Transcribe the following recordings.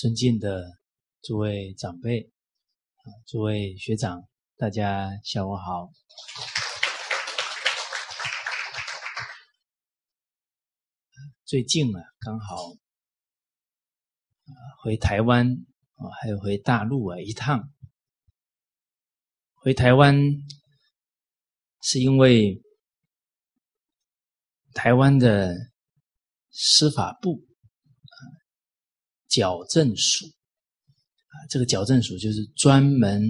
尊敬的诸位长辈，诸位学长，大家下午好。最近啊，刚好回台湾啊，还有回大陆啊一趟。回台湾是因为台湾的司法部。矫正署啊，这个矫正署就是专门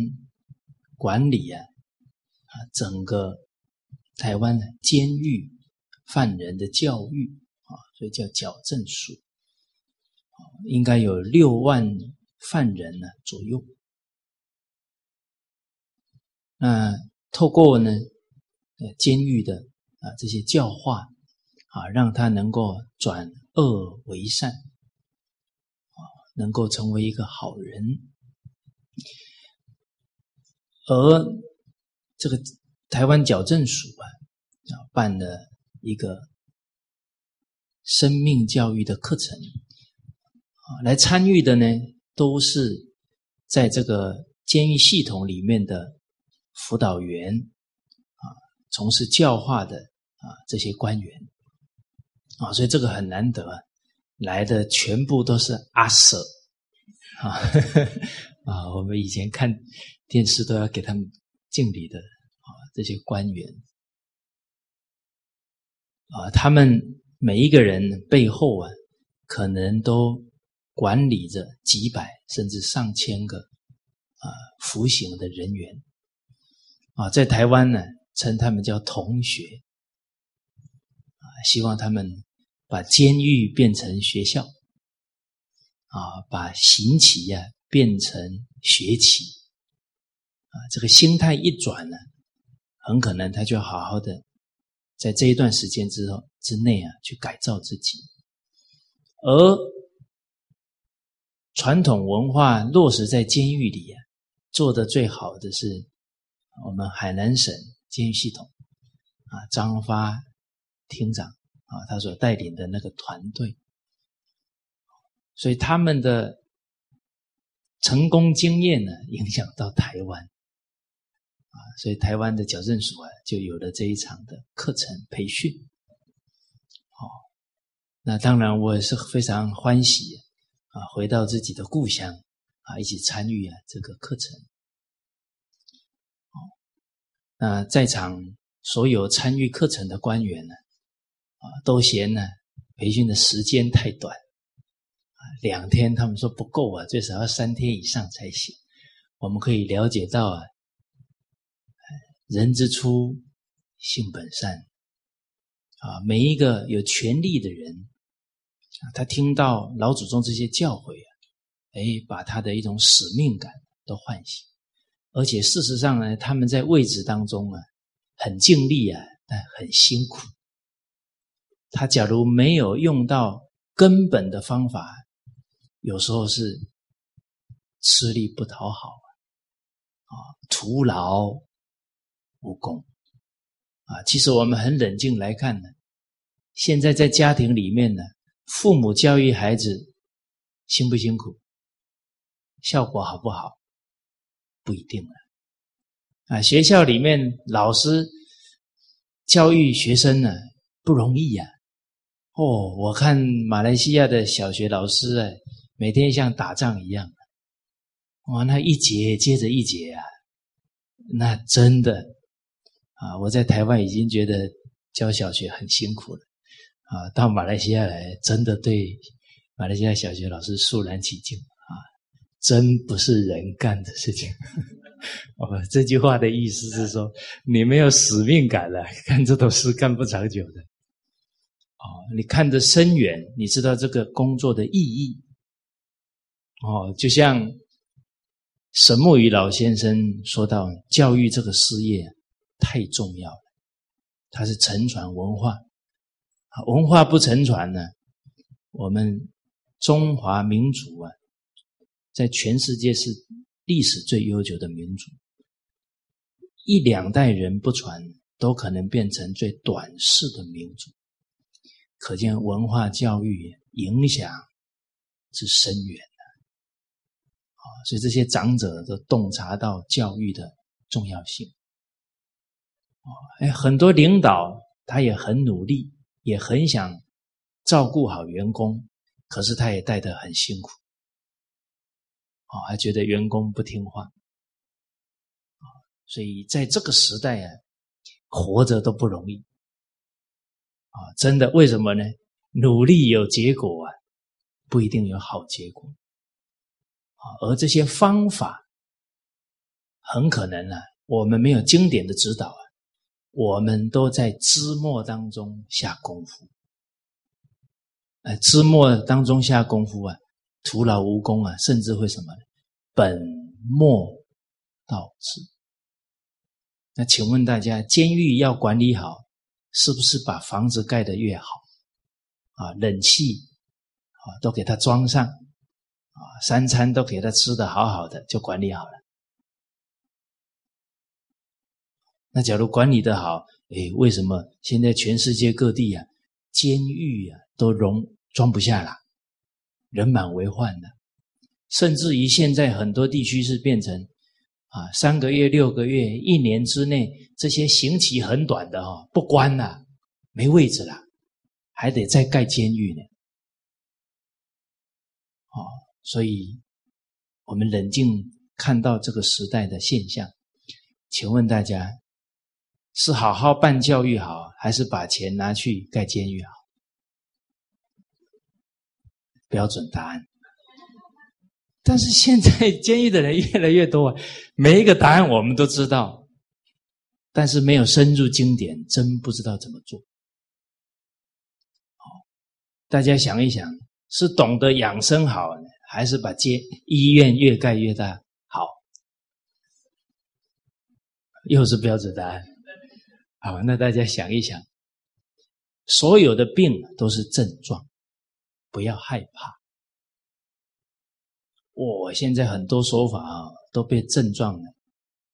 管理啊啊整个台湾的监狱犯人的教育啊，所以叫矫正署，应该有六万犯人呢左右。那透过呢呃监狱的啊这些教化啊，让他能够转恶为善。能够成为一个好人，而这个台湾矫正署啊，啊办了一个生命教育的课程，啊，来参与的呢都是在这个监狱系统里面的辅导员，啊，从事教化的啊这些官员，啊，所以这个很难得。啊来的全部都是阿舍啊 啊！我们以前看电视都要给他们敬礼的啊，这些官员啊，他们每一个人背后啊，可能都管理着几百甚至上千个啊服刑的人员啊，在台湾呢，称他们叫同学啊，希望他们。把监狱变成学校，啊，把刑期呀变成学期，啊，这个心态一转呢，很可能他就好好的在这一段时间之后之内啊去改造自己，而传统文化落实在监狱里啊，做的最好的是我们海南省监狱系统，啊，张发厅长。啊，他所带领的那个团队，所以他们的成功经验呢，影响到台湾啊，所以台湾的矫正署啊，就有了这一场的课程培训。哦，那当然我也是非常欢喜啊，回到自己的故乡啊，一起参与啊这个课程。哦，那在场所有参与课程的官员呢？啊都嫌呢培训的时间太短，啊，两天他们说不够啊，最少要三天以上才行。我们可以了解到啊，人之初性本善，啊，每一个有权利的人，啊，他听到老祖宗这些教诲啊，哎，把他的一种使命感都唤醒，而且事实上呢，他们在位置当中啊，很尽力啊，但很辛苦。他假如没有用到根本的方法，有时候是吃力不讨好啊，徒劳无功啊。其实我们很冷静来看呢，现在在家庭里面呢，父母教育孩子辛不辛苦，效果好不好，不一定了啊。学校里面老师教育学生呢，不容易呀。哦，我看马来西亚的小学老师哎，每天像打仗一样，哇，那一节接着一节啊，那真的啊，我在台湾已经觉得教小学很辛苦了啊，到马来西亚来，真的对马来西亚小学老师肃然起敬啊，真不是人干的事情。哦，这句话的意思是说，你没有使命感了，干这种事干不长久的。哦，你看得深远，你知道这个工作的意义。哦，就像沈木鱼老先生说到，教育这个事业太重要了，它是承传文化。文化不承传呢，我们中华民族啊，在全世界是历史最悠久的民族，一两代人不传，都可能变成最短视的民族。可见文化教育影响之深远的，啊所以这些长者都洞察到教育的重要性。哎，很多领导他也很努力，也很想照顾好员工，可是他也带得很辛苦。哦，还觉得员工不听话。所以在这个时代啊，活着都不容易。啊，真的，为什么呢？努力有结果啊，不一定有好结果。啊，而这些方法，很可能呢，我们没有经典的指导啊，我们都在枝末当中下功夫。哎，枝末当中下功夫啊，徒劳无功啊，甚至会什么？本末倒置。那请问大家，监狱要管理好？是不是把房子盖得越好，啊，冷气啊都给他装上，啊，三餐都给他吃的好好的，就管理好了。那假如管理的好，哎，为什么现在全世界各地啊，监狱啊都容装不下了，人满为患的，甚至于现在很多地区是变成。啊，三个月、六个月、一年之内，这些刑期很短的哈，不关了，没位置了，还得再盖监狱呢。哦，所以我们冷静看到这个时代的现象，请问大家，是好好办教育好，还是把钱拿去盖监狱好？标准答案。但是现在监狱的人越来越多，每一个答案我们都知道，但是没有深入经典，真不知道怎么做。好，大家想一想，是懂得养生好，还是把监医院越盖越大好？又是标准答案。好，那大家想一想，所有的病都是症状，不要害怕。我现在很多说法啊，都被症状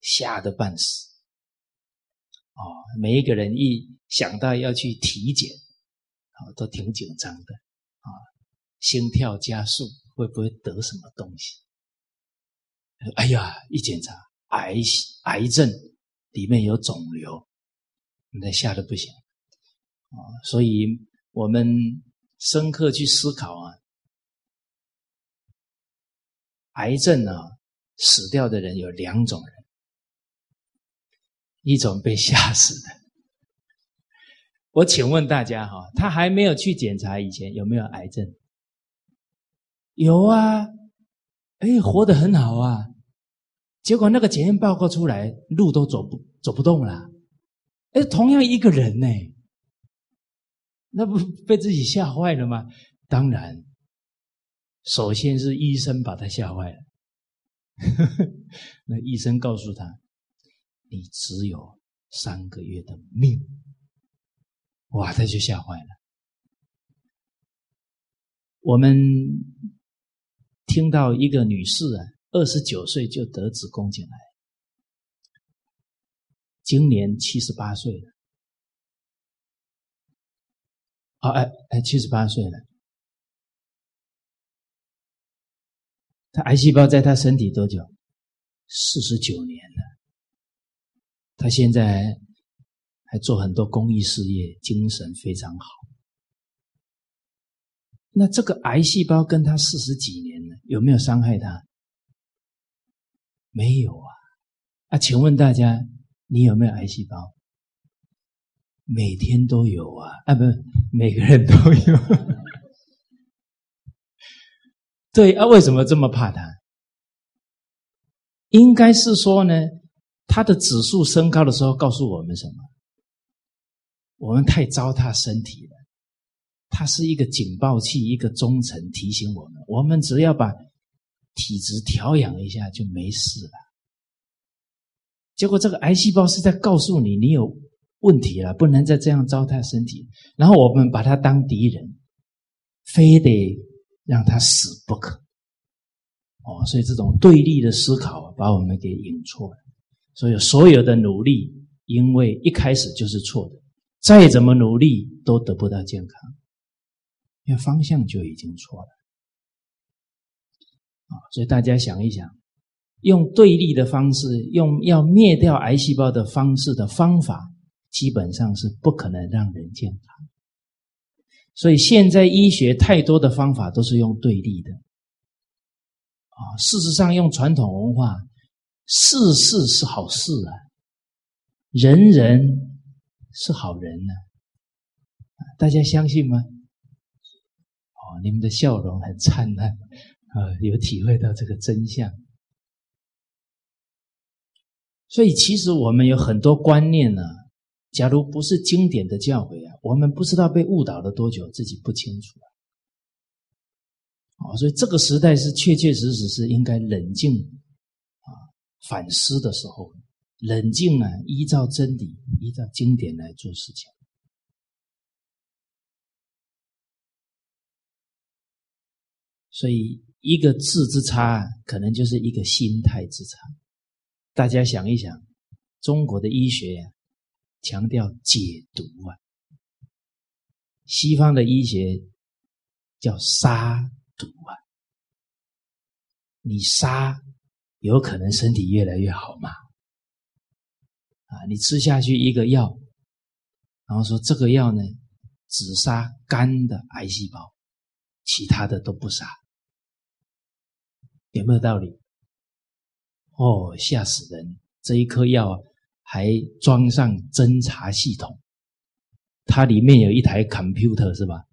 吓得半死。哦，每一个人一想到要去体检，啊，都挺紧张的，啊，心跳加速，会不会得什么东西？哎呀，一检查，癌癌症里面有肿瘤，那吓得不行。啊，所以我们深刻去思考啊。癌症啊，死掉的人有两种人，一种被吓死的。我请问大家哈，他还没有去检查以前有没有癌症？有啊，哎，活得很好啊。结果那个检验报告出来，路都走不走不动了。哎，同样一个人呢，那不 被自己吓坏了吗？当然。首先是医生把他吓坏了，那医生告诉他：“你只有三个月的命。”哇，他就吓坏了。我们听到一个女士啊，二十九岁就得子宫颈癌，今年七十八岁了。啊，哎哎，七十八岁了。他癌细胞在他身体多久？四十九年了。他现在还做很多公益事业，精神非常好。那这个癌细胞跟他四十几年了，有没有伤害他？没有啊。啊，请问大家，你有没有癌细胞？每天都有啊。啊，不，每个人都有。对啊，为什么这么怕他？应该是说呢，他的指数升高的时候，告诉我们什么？我们太糟蹋身体了。它是一个警报器，一个忠诚提醒我们：我们只要把体质调养一下就没事了。结果这个癌细胞是在告诉你，你有问题了，不能再这样糟蹋身体。然后我们把它当敌人，非得。让他死不可，哦，所以这种对立的思考把我们给引错了。所以所有的努力，因为一开始就是错的，再怎么努力都得不到健康，因为方向就已经错了。啊，所以大家想一想，用对立的方式，用要灭掉癌细胞的方式的方法，基本上是不可能让人健康。所以现在医学太多的方法都是用对立的。啊，事实上，用传统文化，事事是好事啊，人人是好人呢，大家相信吗？哦，你们的笑容很灿烂，啊，有体会到这个真相。所以，其实我们有很多观念呢，假如不是经典的教诲啊，我们不知道被误导了多久，自己不清楚。啊，所以这个时代是确确实实是应该冷静啊反思的时候，冷静啊，依照真理、依照经典来做事情。所以一个字之差，可能就是一个心态之差。大家想一想，中国的医学呀，强调解毒啊，西方的医学叫杀。毒啊！你杀有可能身体越来越好吗？啊，你吃下去一个药，然后说这个药呢，只杀肝的癌细胞，其他的都不杀，有没有道理？哦，吓死人！这一颗药还装上侦查系统，它里面有一台 computer 是吧？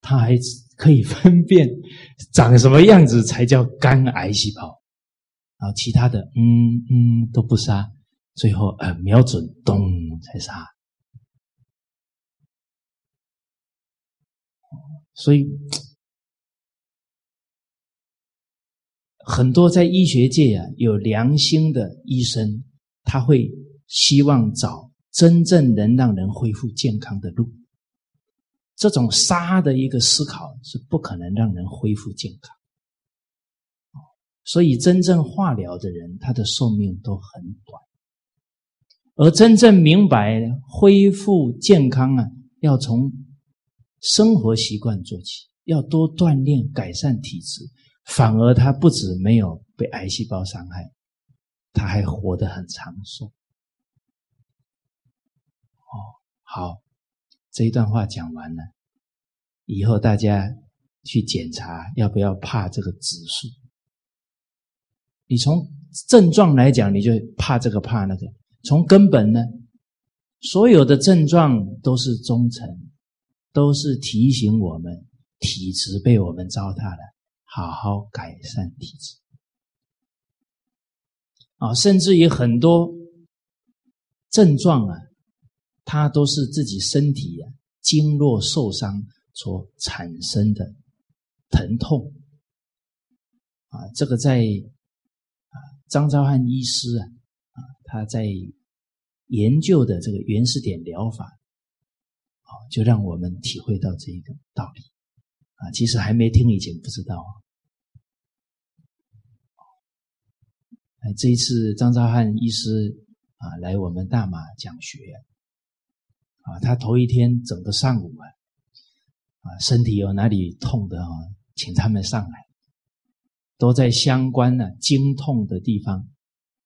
它还。可以分辨长什么样子才叫肝癌细胞，然后其他的嗯嗯都不杀，最后呃瞄准咚才杀。所以很多在医学界啊有良心的医生，他会希望找真正能让人恢复健康的路。这种杀的一个思考是不可能让人恢复健康，所以真正化疗的人，他的寿命都很短。而真正明白恢复健康啊，要从生活习惯做起，要多锻炼，改善体质，反而他不止没有被癌细胞伤害，他还活得很长寿。好。这一段话讲完了，以后大家去检查要不要怕这个指数。你从症状来讲，你就怕这个怕那个；从根本呢，所有的症状都是忠诚，都是提醒我们体质被我们糟蹋了，好好改善体质。啊，甚至于很多症状啊。它都是自己身体啊经络受伤所产生的疼痛啊，这个在啊张昭汉医师啊啊他在研究的这个原始点疗法，啊，就让我们体会到这一个道理啊。其实还没听以前不知道啊。这一次张昭汉医师啊来我们大马讲学。啊他头一天整个上午啊，啊，身体有哪里痛的啊，请他们上来，都在相关的经痛的地方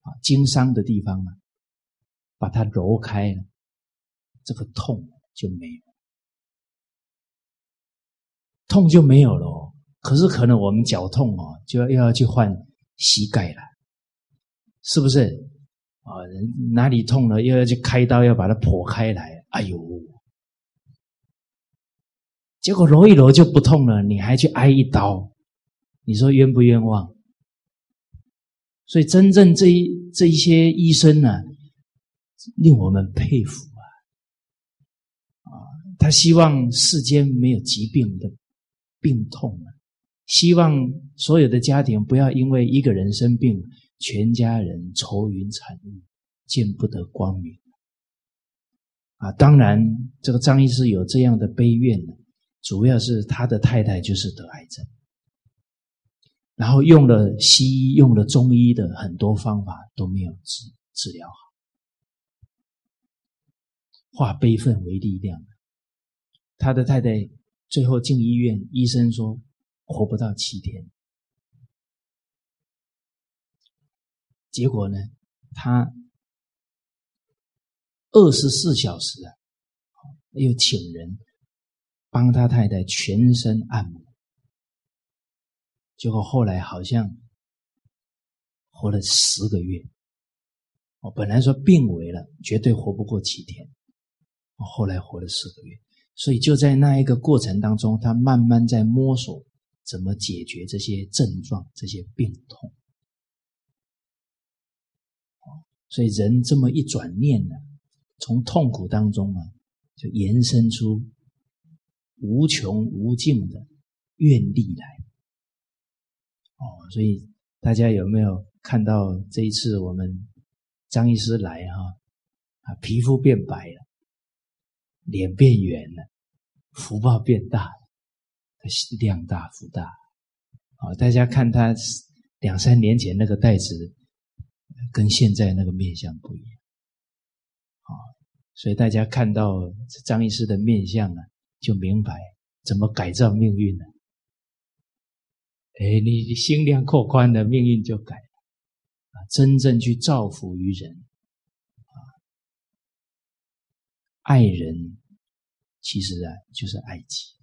啊，经伤的地方啊，把它揉开了，这个痛就没有，痛就没有了。可是可能我们脚痛哦，就要又要去换膝盖了，是不是？啊，哪里痛了，又要去开刀，要把它剖开来。哎呦！结果揉一揉就不痛了，你还去挨一刀，你说冤不冤枉？所以真正这一这一些医生呢，令我们佩服啊！啊，他希望世间没有疾病的病痛啊，希望所有的家庭不要因为一个人生病，全家人愁云惨雾，见不得光明。啊当然这个张医师有这样的悲怨呢主要是他的太太就是得癌症。然后用了西医用了中医的很多方法都没有治治疗好。化悲愤为力量。他的太太最后进医院医生说活不到七天。结果呢他二十四小时啊，又请人帮他太太全身按摩，结果后来好像活了十个月。我本来说病危了，绝对活不过七天，我后来活了四个月。所以就在那一个过程当中，他慢慢在摸索怎么解决这些症状、这些病痛。所以人这么一转念呢，从痛苦当中啊，就延伸出无穷无尽的愿力来。哦，所以大家有没有看到这一次我们张医师来哈啊，皮肤变白了。脸变圆了，福报变大了，量大福大。啊，大家看他两三年前那个袋子，跟现在那个面相不一样。啊，所以大家看到张医师的面相啊，就明白怎么改造命运了。哎，你心量扩宽了，命运就改了。啊，真正去造福于人。啊爱人其实啊，就是爱己。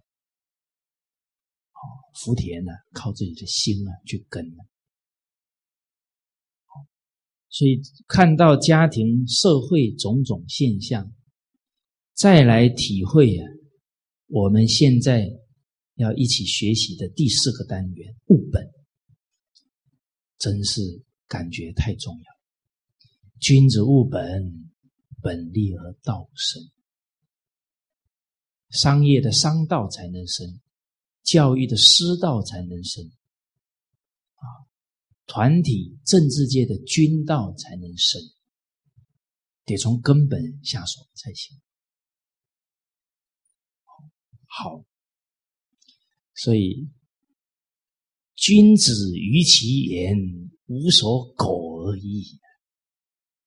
好，福田呢，靠自己的心啊去耕。所以看到家庭、社会种种现象，再来体会啊，我们现在要一起学习的第四个单元——物本，真是感觉太重要。君子务本。本立而道生，商业的商道才能生，教育的师道才能生，团体政治界的君道才能生，得从根本下手才行。好，所以君子于其言，无所苟而已。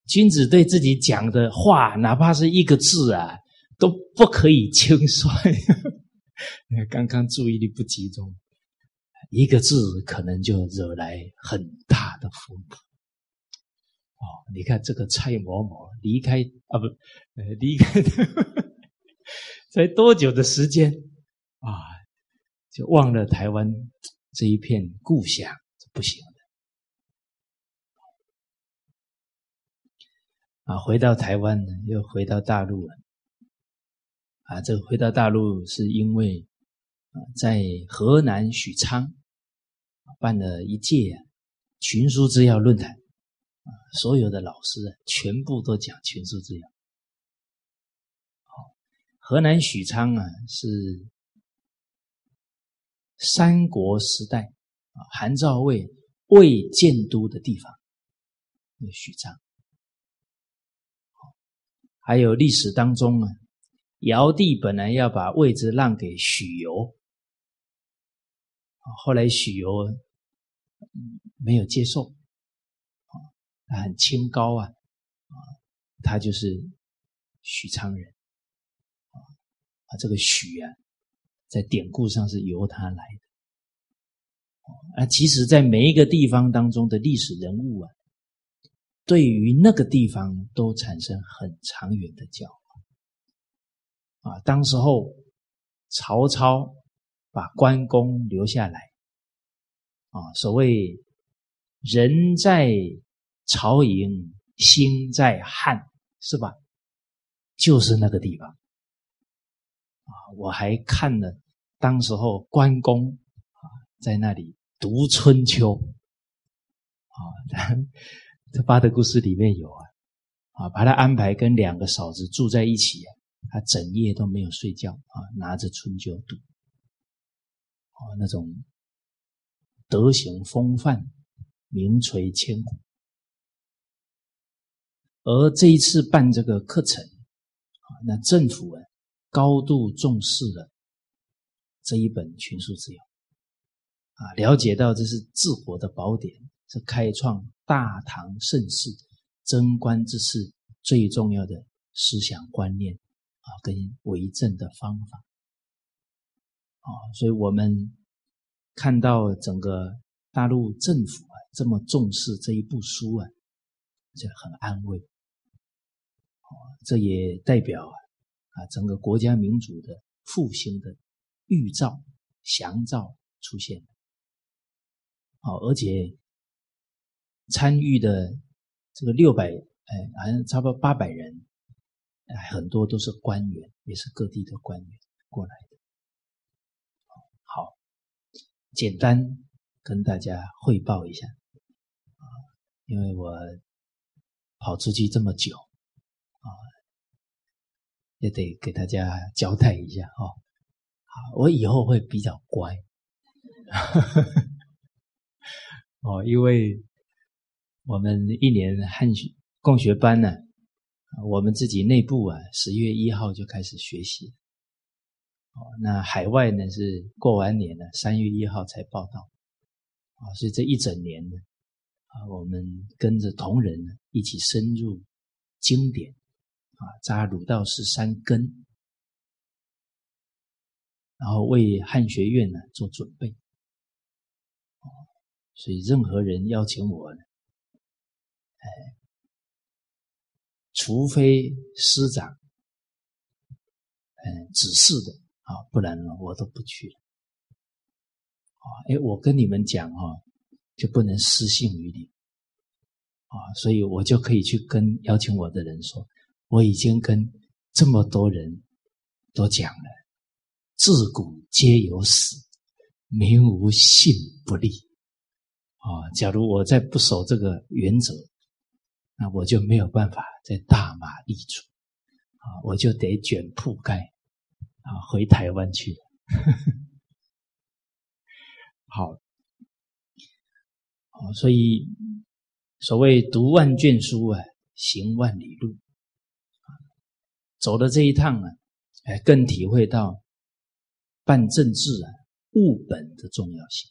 君子对自己讲的话，哪怕是一个字啊，都不可以轻率。刚刚注意力不集中，一个字可能就惹来很大的风波。哦，你看这个蔡某某离开啊，不，离开才多久的时间啊，就忘了台湾这一片故乡，这不行。啊，回到台湾呢，又回到大陆了。啊，这个回到大陆是因为啊，在河南许昌办了一届群书之要论坛，啊，所有的老师啊，全部都讲群书之要。河南许昌啊，是三国时代啊，韩赵魏魏建都的地方，那许昌。还有历史当中啊，尧帝本来要把位置让给许由，后来许攸没有接受，啊，他很清高啊，啊，他就是许昌人，啊，这个许啊，在典故上是由他来的，啊，其实，在每一个地方当中的历史人物啊。对于那个地方都产生很长远的教化啊！当时候曹操把关公留下来啊，所谓“人在曹营心在汉”，是吧？就是那个地方啊！我还看了当时候关公啊在那里读春秋啊。这八的故事里面有啊，啊，把他安排跟两个嫂子住在一起，他整夜都没有睡觉啊，拿着春秋读，啊，那种德行风范，名垂千古。而这一次办这个课程，啊，那政府啊，高度重视了这一本群书治要，啊，了解到这是治国的宝典，是开创。大唐盛世、贞观之治最重要的思想观念啊，跟为政的方法啊，所以我们看到整个大陆政府啊这么重视这一部书啊，这很安慰。这也代表啊啊整个国家民主的复兴的预兆、祥兆出现。好，而且参与的这个六百，哎，好像差不多八百人，很多都是官员，也是各地的官员过来。简单跟大家汇报一下啊，因为我跑出去这么久啊，也得给大家交代一下哦。好，我以后会比较乖。哦，因为我们一年汉学共学班呢，我们自己内部啊，十月一号就开始学习。哦，那海外呢是过完年了，三月一号才报道。啊，所以这一整年呢，啊，我们跟着同仁呢一起深入经典，啊，扎儒道释三根，然后为汉学院呢做准备。所以，任何人邀请我，哎，除非师长，嗯，指示的啊，不然呢，我都不去了。啊，哎，我跟你们讲哈，就不能失信于你，啊，所以我就可以去跟邀请我的人说，我已经跟这么多人都讲了，自古皆有死，民无信不立。啊，假如我再不守这个原则，那我就没有办法在大马立足，啊，我就得卷铺盖，啊，回台湾去。好，好，所以所谓读万卷书啊，行万里路，走的这一趟啊，哎，更体会到办政治啊，务本的重要性。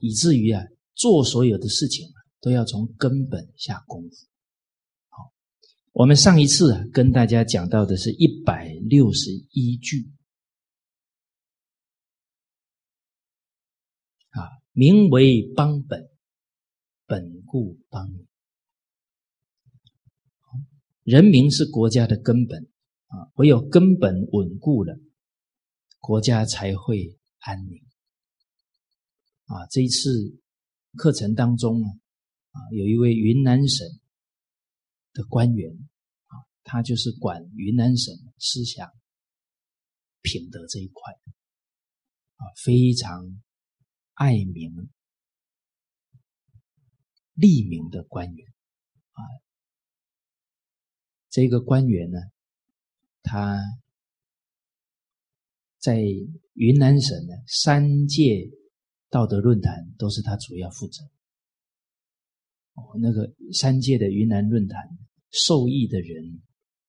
以至于啊，做所有的事情啊，都要从根本下功夫。我们上一次，跟大家讲到的是一百六十一句啊，名为邦本，本固邦民。人民是国家的根本啊，唯有根本稳固了，国家才会安宁。啊，这一次课程当中呢，啊，有一位云南省的官员啊，他就是管云南省思想品德这一块，啊，非常爱民利民的官员啊。这个官员呢，他在云南省呢三届。道德论坛都是他主要负责。哦，那个三届的云南论坛受益的人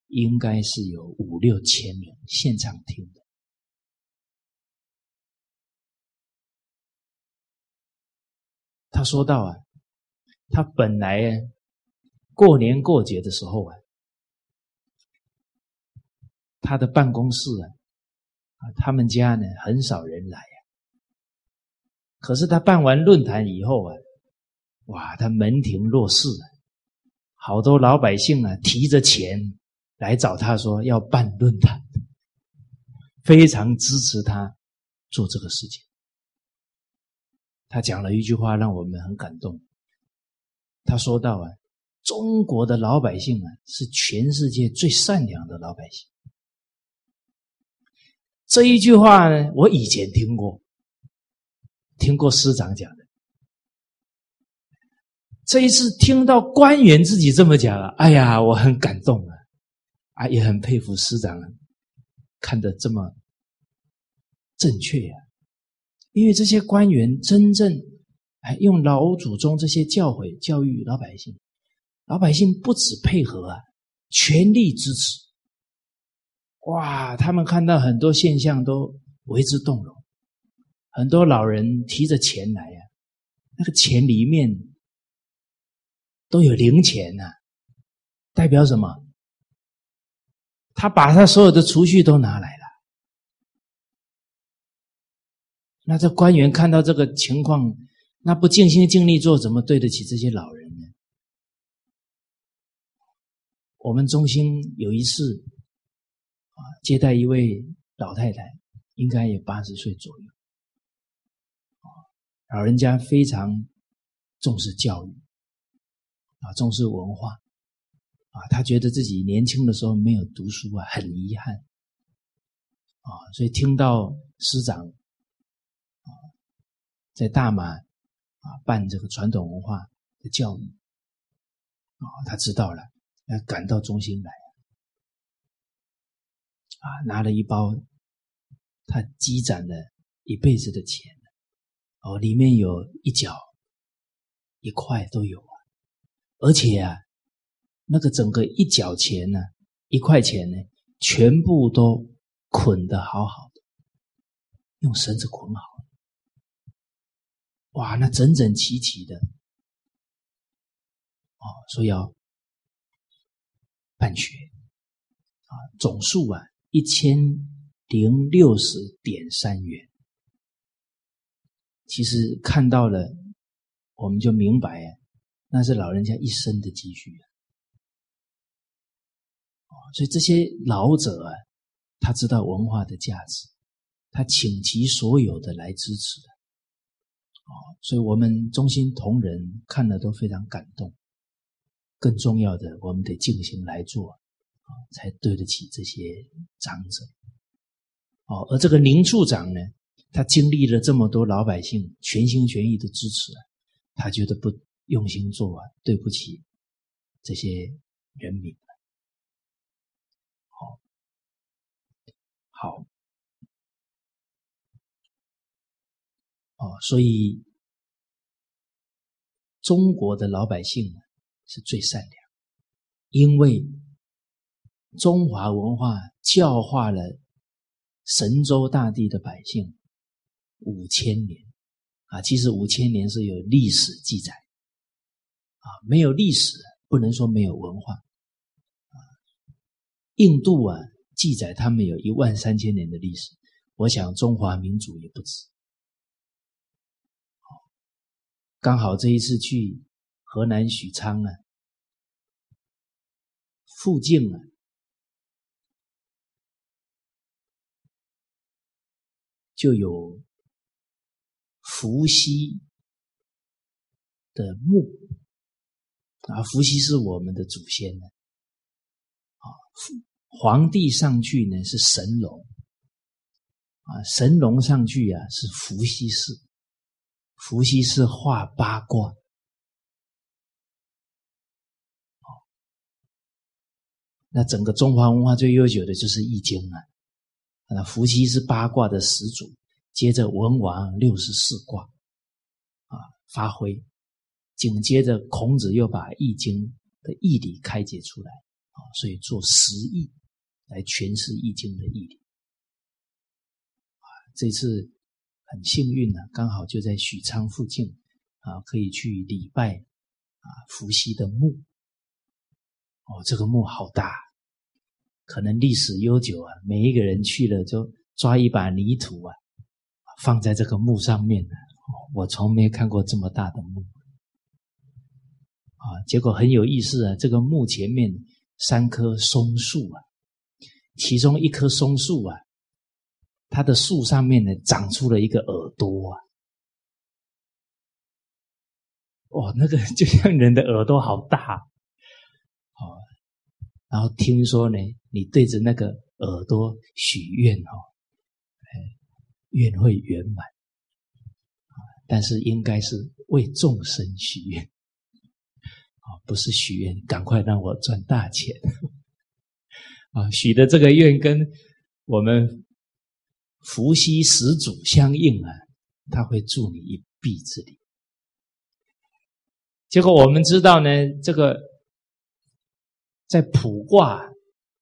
应该是有五六千人现场听的。他说到啊，他本来过年过节的时候啊，他的办公室啊，啊，他们家呢很少人来啊。可是他办完论坛以后啊，哇，他门庭若市，好多老百姓啊提着钱来找他说要办论坛，非常支持他做这个事情。他讲了一句话让我们很感动，他说到啊，中国的老百姓啊是全世界最善良的老百姓。这一句话呢，我以前听过。听过师长讲的，这一次听到官员自己这么讲了，哎呀，我很感动啊，啊，也很佩服师长看得这么正确呀。因为这些官员真正哎用老祖宗这些教诲教育老百姓，老百姓不止配合啊，全力支持。哇，他们看到很多现象都为之动容。很多老人提着钱来呀，那个钱里面都有零钱呐，代表什么？他把他所有的储蓄都拿来了。那这官员看到这个情况，那不尽心尽力做，怎么对得起这些老人呢？我们中心有一次啊，接待一位老太太，应该也八十岁左右，老人家非常重视教育，啊，重视文化，啊，他觉得自己年轻的时候没有读书啊，很遗憾，啊，所以听到师长啊在大马啊办这个传统文化的教育。啊，他知道了，要赶到中心来，啊，拿了一包他积攒了一辈子的钱，哦，里面有一角一块都有，而且啊，那个整个一角钱呢，一块钱呢，全部都捆得好好的，用绳子捆好，哇，那整整齐齐的。哦，说要办学啊，总数啊一千零六十点三元。其实看到了，我们就明白啊，那是老人家一生的积蓄啊。所以这些老者啊，他知道文化的价值，他倾其所有的来支持的。哦，所以我们中心同仁看了都非常感动。更重要的，我们得静心来做，啊，才对得起这些长者。哦，而这个宁处长呢，他经历了这么多老百姓全心全意的支持，他觉得不用心做啊，对不起这些人民。好，好，哦，所以中国的老百姓。是最善良，因为中华文化教化了神州大地的百姓五千年啊！其实五千年是有历史记载啊，没有历史不能说没有文化。印度啊，记载他们有一万三千年的历史，我想中华民族也不止。刚好这一次去。河南许昌啊，附近啊，就有伏羲的墓啊。伏羲是我们的祖先呢，啊，皇帝上去呢是神龙啊，神龙上去啊是伏羲氏，伏羲是画八卦。那整个中华文化最悠久的就是《易经》啊，那伏羲是八卦的始祖，接着文王六十四卦，啊，发挥，紧接着孔子又把《易经》的义理开解出来，啊，所以做十义来诠释《易经》的义理。啊，这次很幸运呢，刚好就在许昌附近，啊，可以去礼拜啊伏羲的墓。哦，这个墓好大，可能历史悠久啊。每一个人去了就抓一把泥土啊，放在这个墓上面我从没看过这么大的墓啊。结果很有意思啊，这个墓前面三棵松树啊，其中一棵松树啊，它的树上面呢长出了一个耳朵啊。哇，那个 就像人的耳朵好大。哦然后听说呢，你对着那个耳朵许愿哦，愿会圆满但是应该是为众生许愿啊，不是许愿赶快让我赚大钱啊！许的这个愿跟我们伏羲始祖相应啊，他会助你一臂之力。结果我们知道呢，这个。在卜卦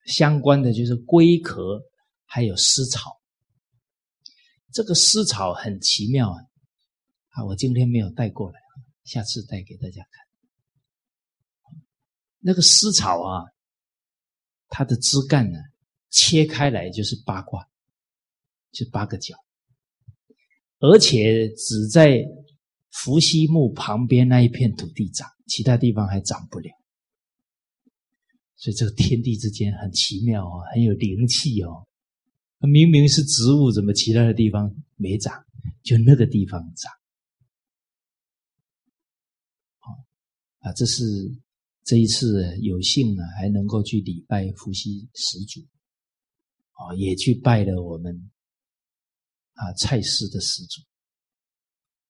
相关的就是龟壳，还有丝草。这个丝草很奇妙啊！啊，我今天没有带过来，下次带给大家看。那个丝草啊，它的枝干呢，切开来就是八卦，就八个角，而且只在伏羲墓旁边那一片土地长，其他地方还长不了。所以这个天地之间很奇妙哦，很有灵气哦。明明是植物，怎么其他的地方没长，就那个地方长？啊，这是这一次有幸呢，还能够去礼拜伏羲始祖，啊，也去拜了我们啊蔡氏的始祖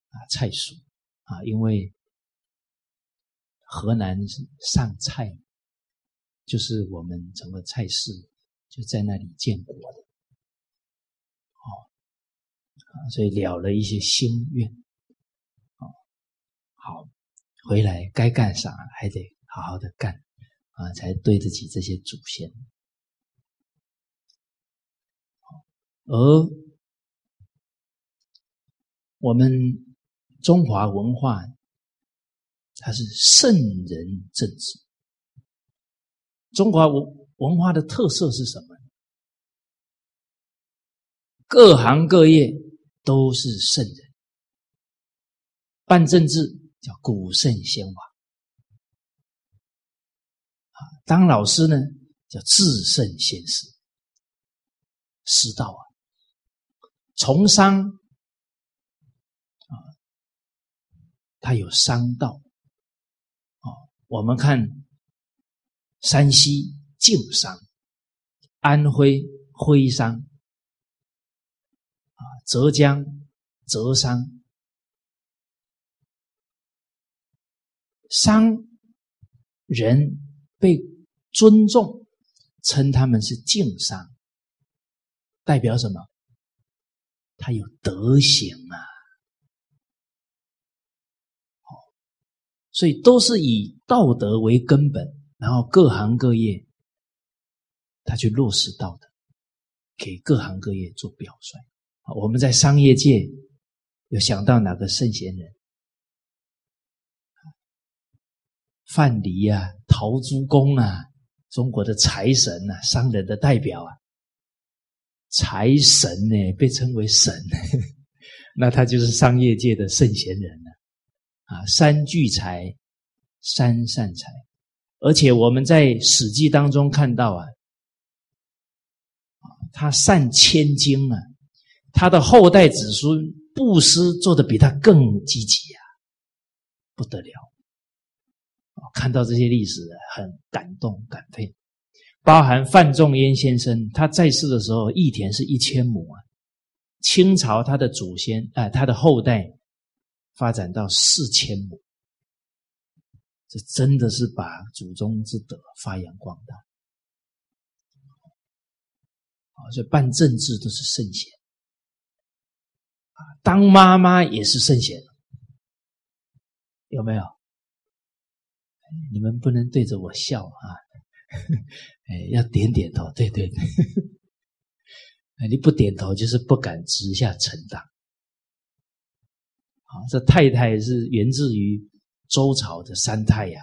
啊蔡叔啊，因为河南上蔡，就是我们整个蔡氏就在那里建国的。哦所以了了一些心愿，啊，好，回来该干啥还得好好的干，啊，才对得起这些祖先。而我们中华文化，它是圣人政治。中华文文化的特色是什么？各行各业。都是圣人，办政治叫古圣先王当老师呢叫至圣先师，师道啊，从商啊，他有商道啊，我们看山西晋商，安徽徽商啊。浙江浙商商人被尊重，称他们是敬商，代表什么？他有德行啊！所以都是以道德为根本，然后各行各业他去落实道德，给各行各业做表率。我们在商业界有想到哪个圣贤人？范蠡啊，陶朱公啊，中国的财神啊，商人的代表啊，财神呢被称为神，那他就是商业界的圣贤人了啊。三聚财，三善财，而且我们在《史记》当中看到啊，他善千金啊。他的后代子孙布施做的比他更积极啊，不得了！看到这些历史很感动感佩。包含范仲淹先生，他在世的时候，义田是一千亩啊。清朝他的祖先啊，他的后代发展到四千亩，这真的是把祖宗之德发扬光大啊！所以办政治都是圣贤。当妈妈也是圣贤，有没有？你们不能对着我笑啊！哎，要点点头，对对对。你不点头就是不敢直下承担。好，这太太是源自于周朝的三太呀，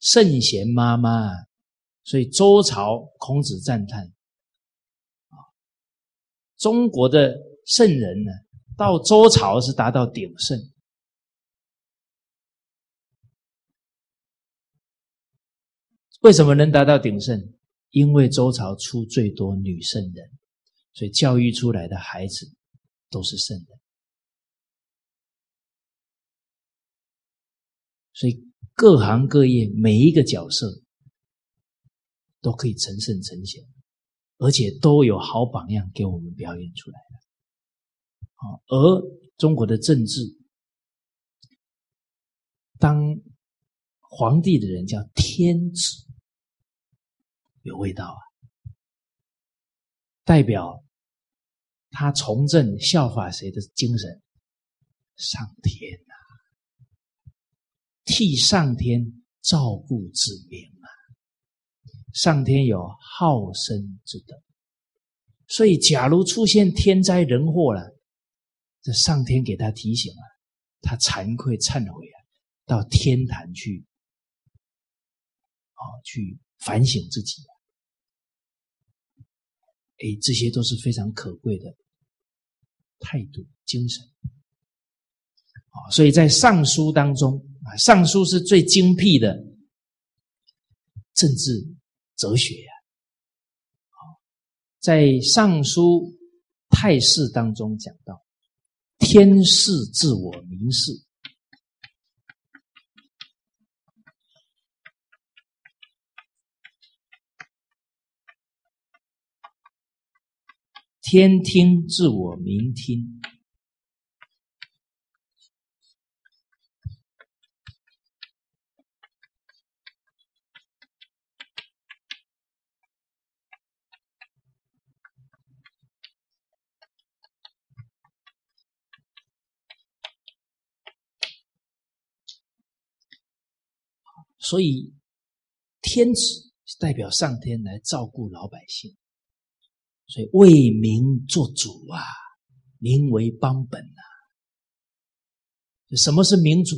圣贤妈妈，所以周朝孔子赞叹，中国的圣人呢。到周朝是达到鼎盛，为什么能达到鼎盛？因为周朝出最多女圣人，所以教育出来的孩子都是圣人。所以各行各业每一个角色都可以成圣成贤，而且都有好榜样给我们表演出来。啊，而中国的政治，当皇帝的人叫天子，有味道啊，代表他从政效法谁的精神？上天呐，替上天照顾子民啊，上天有好生之德，所以假如出现天灾人祸了。这上天给他提醒了，他惭愧忏悔啊，到天坛去，啊，去反省自己。哎，这些都是非常可贵的态度精神。啊，所以在《尚书》当中啊，《尚书》是最精辟的政治哲学呀。在《尚书太史》当中讲到：“天士自我明事，天听自我明听。”所以，天子代表上天来照顾老百姓，所以为民做主啊，民为邦本啊。什么是民主？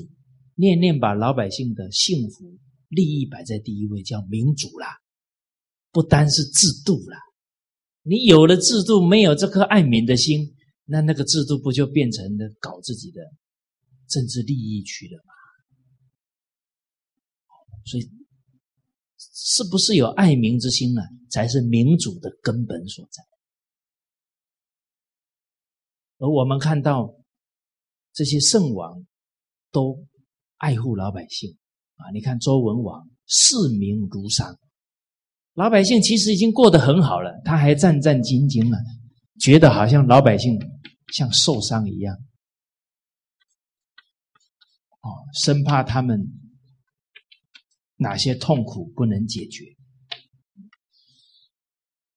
念念把老百姓的幸福利益摆在第一位，叫民主啦。不单是制度啦，你有了制度，没有这颗爱民的心，那那个制度不就变成了搞自己的政治利益去了吗？所以，是不是有爱民之心呢？才是民主的根本所在。而我们看到这些圣王都爱护老百姓啊！你看周文王视民如山，老百姓其实已经过得很好了，他还战战兢兢啊，觉得好像老百姓像受伤一样，哦，生怕他们。哪些痛苦不能解决？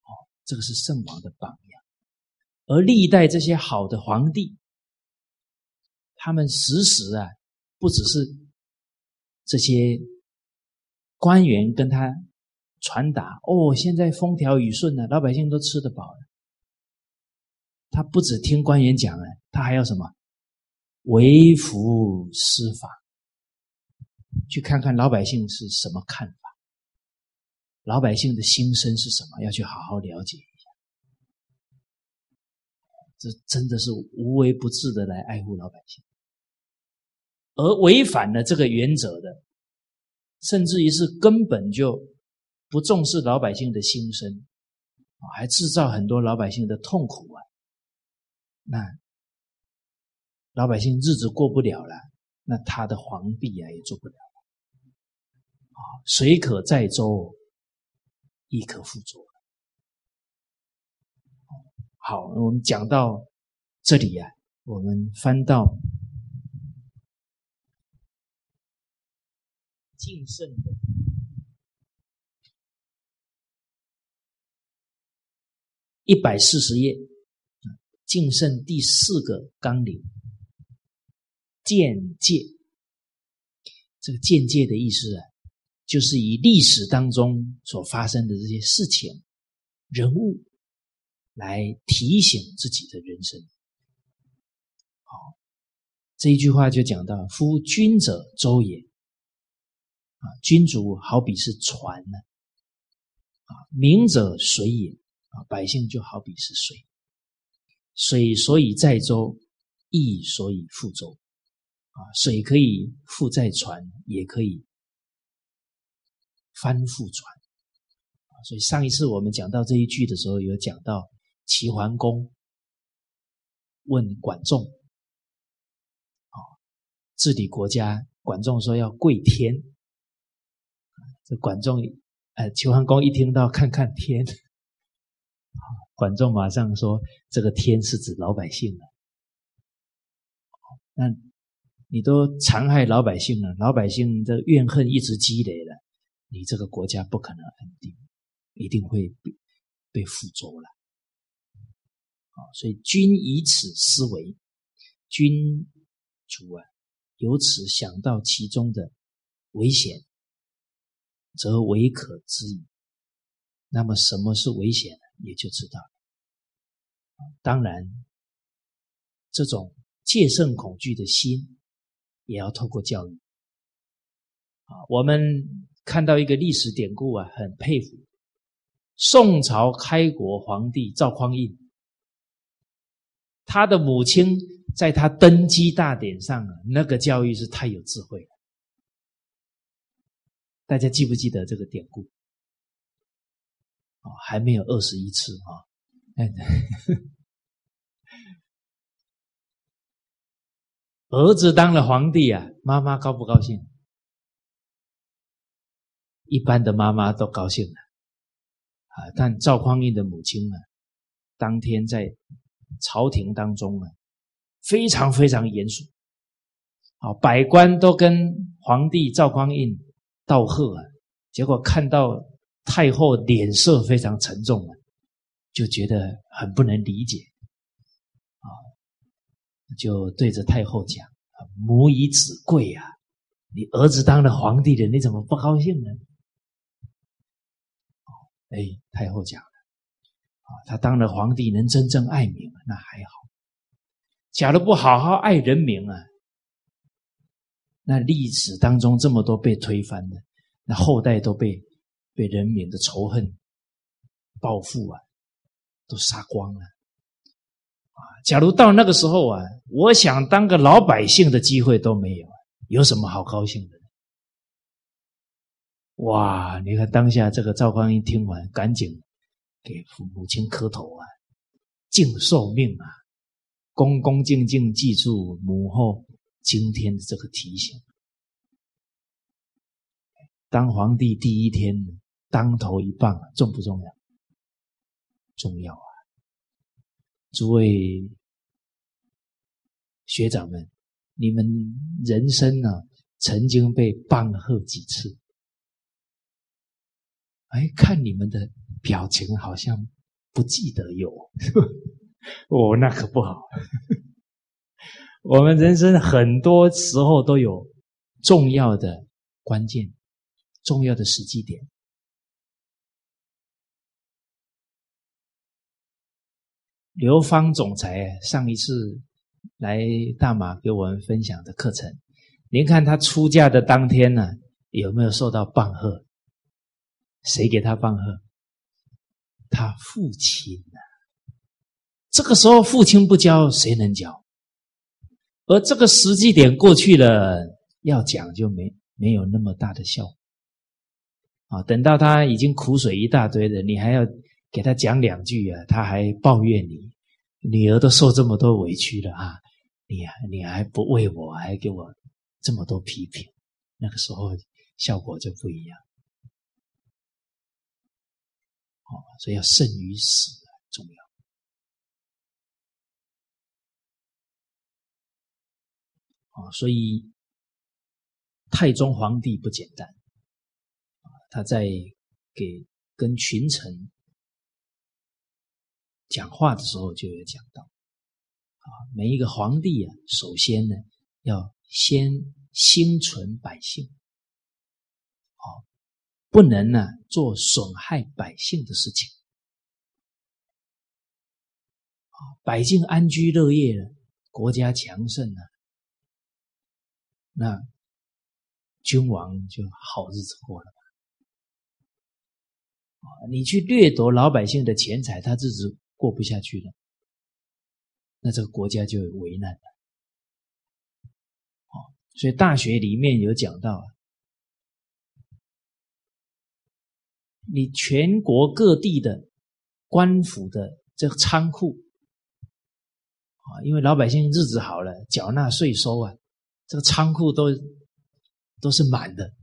哦，这个是圣王的榜样。而历代这些好的皇帝，他们时时啊，不只是这些官员跟他传达：“哦，现在风调雨顺了，老百姓都吃得饱了。”他不只听官员讲啊，他还要什么？为服司法。去看看老百姓是什么看法，老百姓的心声是什么？要去好好了解一下。这真的是无微不至的来爱护老百姓，而违反了这个原则的，甚至于是根本就不重视老百姓的心声，还制造很多老百姓的痛苦啊！那老百姓日子过不了了，那他的皇帝啊也做不了。水可载舟，亦可覆舟。好，我们讲到这里呀，我们翻到敬圣的一百四十页，敬圣第四个纲领，见戒。这个见戒的意思啊。就是以历史当中所发生的这些事情、人物来提醒自己的人生。好，这一句话就讲到：“夫君者舟也。”啊，君主好比是船呢。啊，民者水也。啊，百姓就好比是水。水所以载舟，亦所以覆舟。啊，水可以覆载船，也可以。翻覆船，所以上一次我们讲到这一句的时候，有讲到齐桓公问管仲啊，治理国家，管仲说要跪天这管仲呃，齐桓公一听到看看天，管仲马上说这个天是指老百姓了。那你都残害老百姓了，老百姓的怨恨一直积累了。你这个国家不可能安定，一定会被被覆舟了。啊，所以君以此思维，君主啊，由此想到其中的危险，则为可知矣。那么什么是危险呢？也就知道了。当然，这种戒慎恐惧的心，也要透过教育。啊，我们。看到一个历史典故啊，很佩服。宋朝开国皇帝赵匡胤，他的母亲在他登基大典上啊，那个教育是太有智慧了。大家记不记得这个典故？啊，还没有二十一次啊。儿子当了皇帝啊，妈妈高不高兴？一般的妈妈都高兴了啊，但赵匡胤的母亲呢，当天在朝廷当中啊，非常非常严肃。啊，百官都跟皇帝赵匡胤道贺啊，结果看到太后脸色非常沉重啊，就觉得很不能理解，啊，就对着太后讲：“母以子贵啊，你儿子当了皇帝了，你怎么不高兴呢？”哎，太后讲了，啊，他当了皇帝能真正爱民，那还好；假如不好好爱人民啊。那历史当中这么多被推翻的，那后代都被被人民的仇恨、报复啊，都杀光了啊！假如到那个时候啊，我想当个老百姓的机会都没有，有什么好高兴的？哇！你看当下这个赵匡胤听完，赶紧给父母亲磕头啊，敬受命啊，恭恭敬敬记住母后。今天的这个提醒，当皇帝第一天，当头一棒重不重要？重要啊！诸位学长们，你们人生呢，曾经被棒喝几次？哎，看你们的表情，好像不记得有。哦，那可不好。我们人生很多时候都有重要的关键、重要的时机点。刘芳总裁上一次来大马给我们分享的课程，您看他出嫁的当天呢，有没有受到棒喝？谁给他棒喝？他父亲呢？这个时候父亲不教，谁能教？而这个时机点过去了，要讲就没没有那么大的效果啊！等到他已经苦水一大堆了，你还要给他讲两句啊，他还抱怨你女儿都受这么多委屈了啊，你你还不为我，还给我这么多批评，那个时候效果就不一样。哦，所以要胜于死重要。啊，所以太宗皇帝不简单啊！他在给跟群臣讲话的时候就有讲到啊，每一个皇帝啊，首先呢要先心存百姓，好，不能呢做损害百姓的事情，百姓安居乐业了，国家强盛了。那君王就好日子过了吧？你去掠夺老百姓的钱财，他日子过不下去了，那这个国家就有危难了。所以《大学》里面有讲到啊，你全国各地的官府的这个仓库啊，因为老百姓日子好了，缴纳税收啊。这个仓库都都是满的，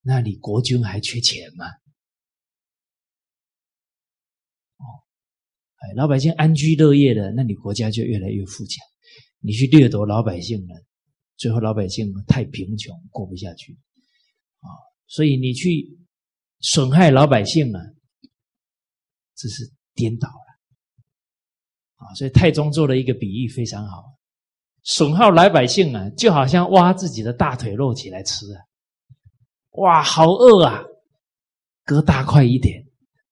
那你国君还缺钱吗？哦，哎，老百姓安居乐业的，那你国家就越来越富强。你去掠夺老百姓了，最后老百姓太贫穷，过不下去啊。所以你去损害老百姓啊，这是颠倒了啊。所以太宗做了一个比喻，非常好。损耗老百姓啊，就好像挖自己的大腿肉起来吃啊！哇，好饿啊，割大块一点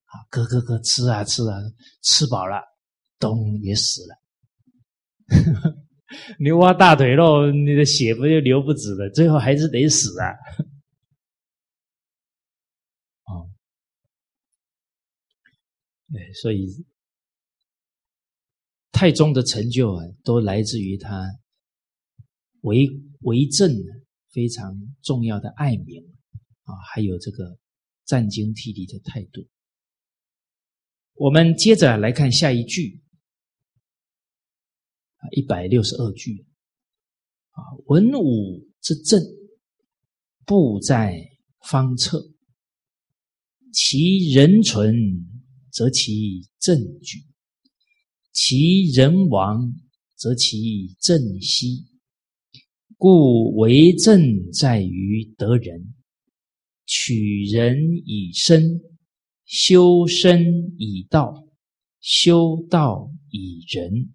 啊，割割割，吃啊吃啊，吃饱了，咚也死了。你挖大腿肉，你的血不就流不止了？最后还是得死啊！对，所以太宗的成就啊，都来自于他。为为政非常重要的爱民啊，还有这个战经涕漓的态度我们接着来看下一句，啊，一百六十二句，啊，文武之政，布在方策，其人存，则其政举；其人亡，则其政息。故为政在于得人，取人以身。修身以道，修道以仁。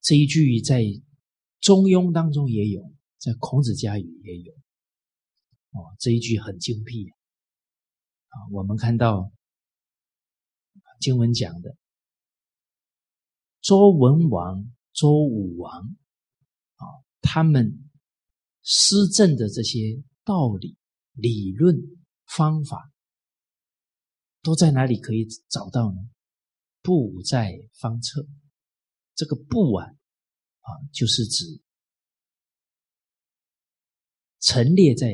这一句在《中庸》当中也有，在《孔子家语》也有。哦，这一句很精辟啊！我们看到经文讲的，周文王、周武王啊，他们。施政的这些道理、理论、方法，都在哪里可以找到呢？布在方策。这个布啊，啊，就是指陈列在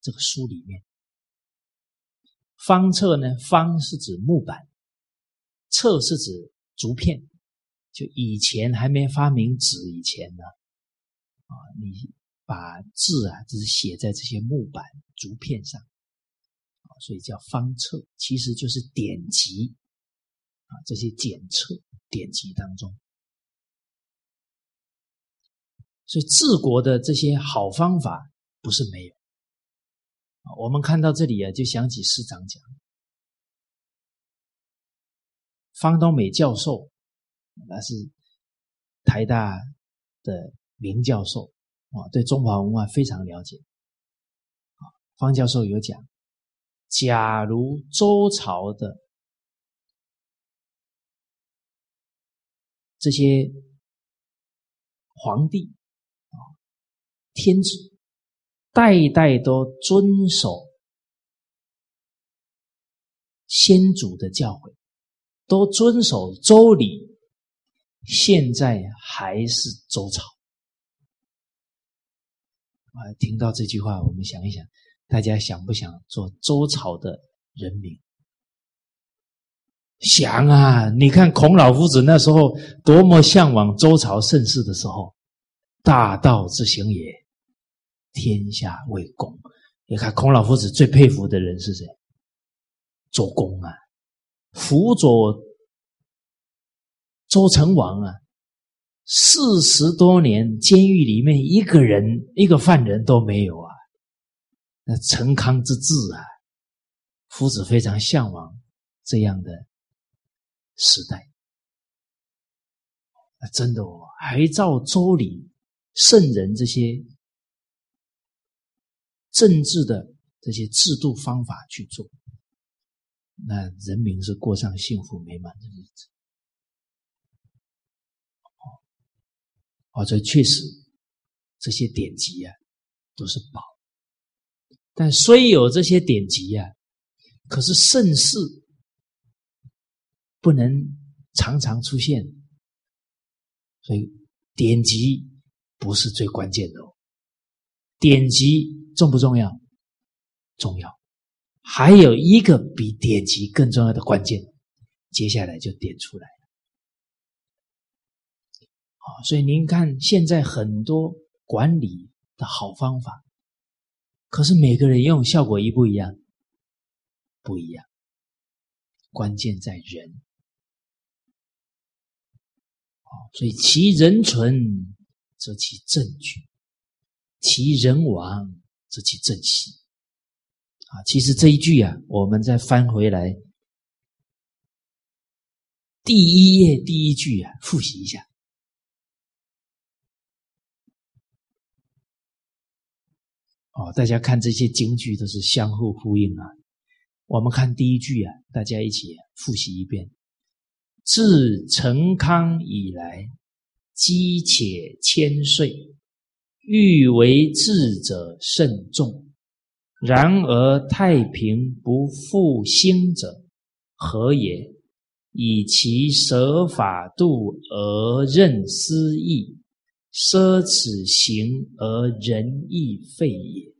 这个书里面。方册呢，方是指木板，册是指竹片。就以前还没发明纸以前呢，啊，你。把字啊，就是写在这些木板、竹片上，所以叫方册，其实就是典籍啊，这些简册、典籍当中，所以治国的这些好方法不是没有。我们看到这里啊，就想起师长讲，方东美教授，那是台大的名教授。啊，对中华文化非常了解。方教授有讲，假如周朝的这些皇帝啊、天子，代代都遵守先祖的教诲，都遵守周礼，现在还是周朝。啊，听到这句话，我们想一想，大家想不想做周朝的人民？想啊！你看孔老夫子那时候多么向往周朝盛世的时候，大道之行也，天下为公。你看孔老夫子最佩服的人是谁？周公啊，辅佐周成王啊。四十多年，监狱里面一个人、一个犯人都没有啊！那成康之治啊，夫子非常向往这样的时代。真的哦，还照周礼、圣人这些政治的这些制度方法去做，那人民是过上幸福美满的日子。哦，这确实，这些典籍啊，都是宝。但虽有这些典籍啊，可是盛世不能常常出现，所以典籍不是最关键的哦。典籍重不重要？重要。还有一个比典籍更重要的关键，接下来就点出来了。所以您看，现在很多管理的好方法，可是每个人用效果一不一样？不一样。关键在人。所以其人存，则其政举；其人亡，自其政息。啊，其实这一句啊，我们再翻回来，第一页第一句啊，复习一下。哦，大家看这些京剧都是相互呼应啊。我们看第一句啊，大家一起复习一遍：自成康以来，积且千岁，欲为治者甚众。然而太平不复兴者，何也？以其舍法度而任私义。奢侈行而仁义废也。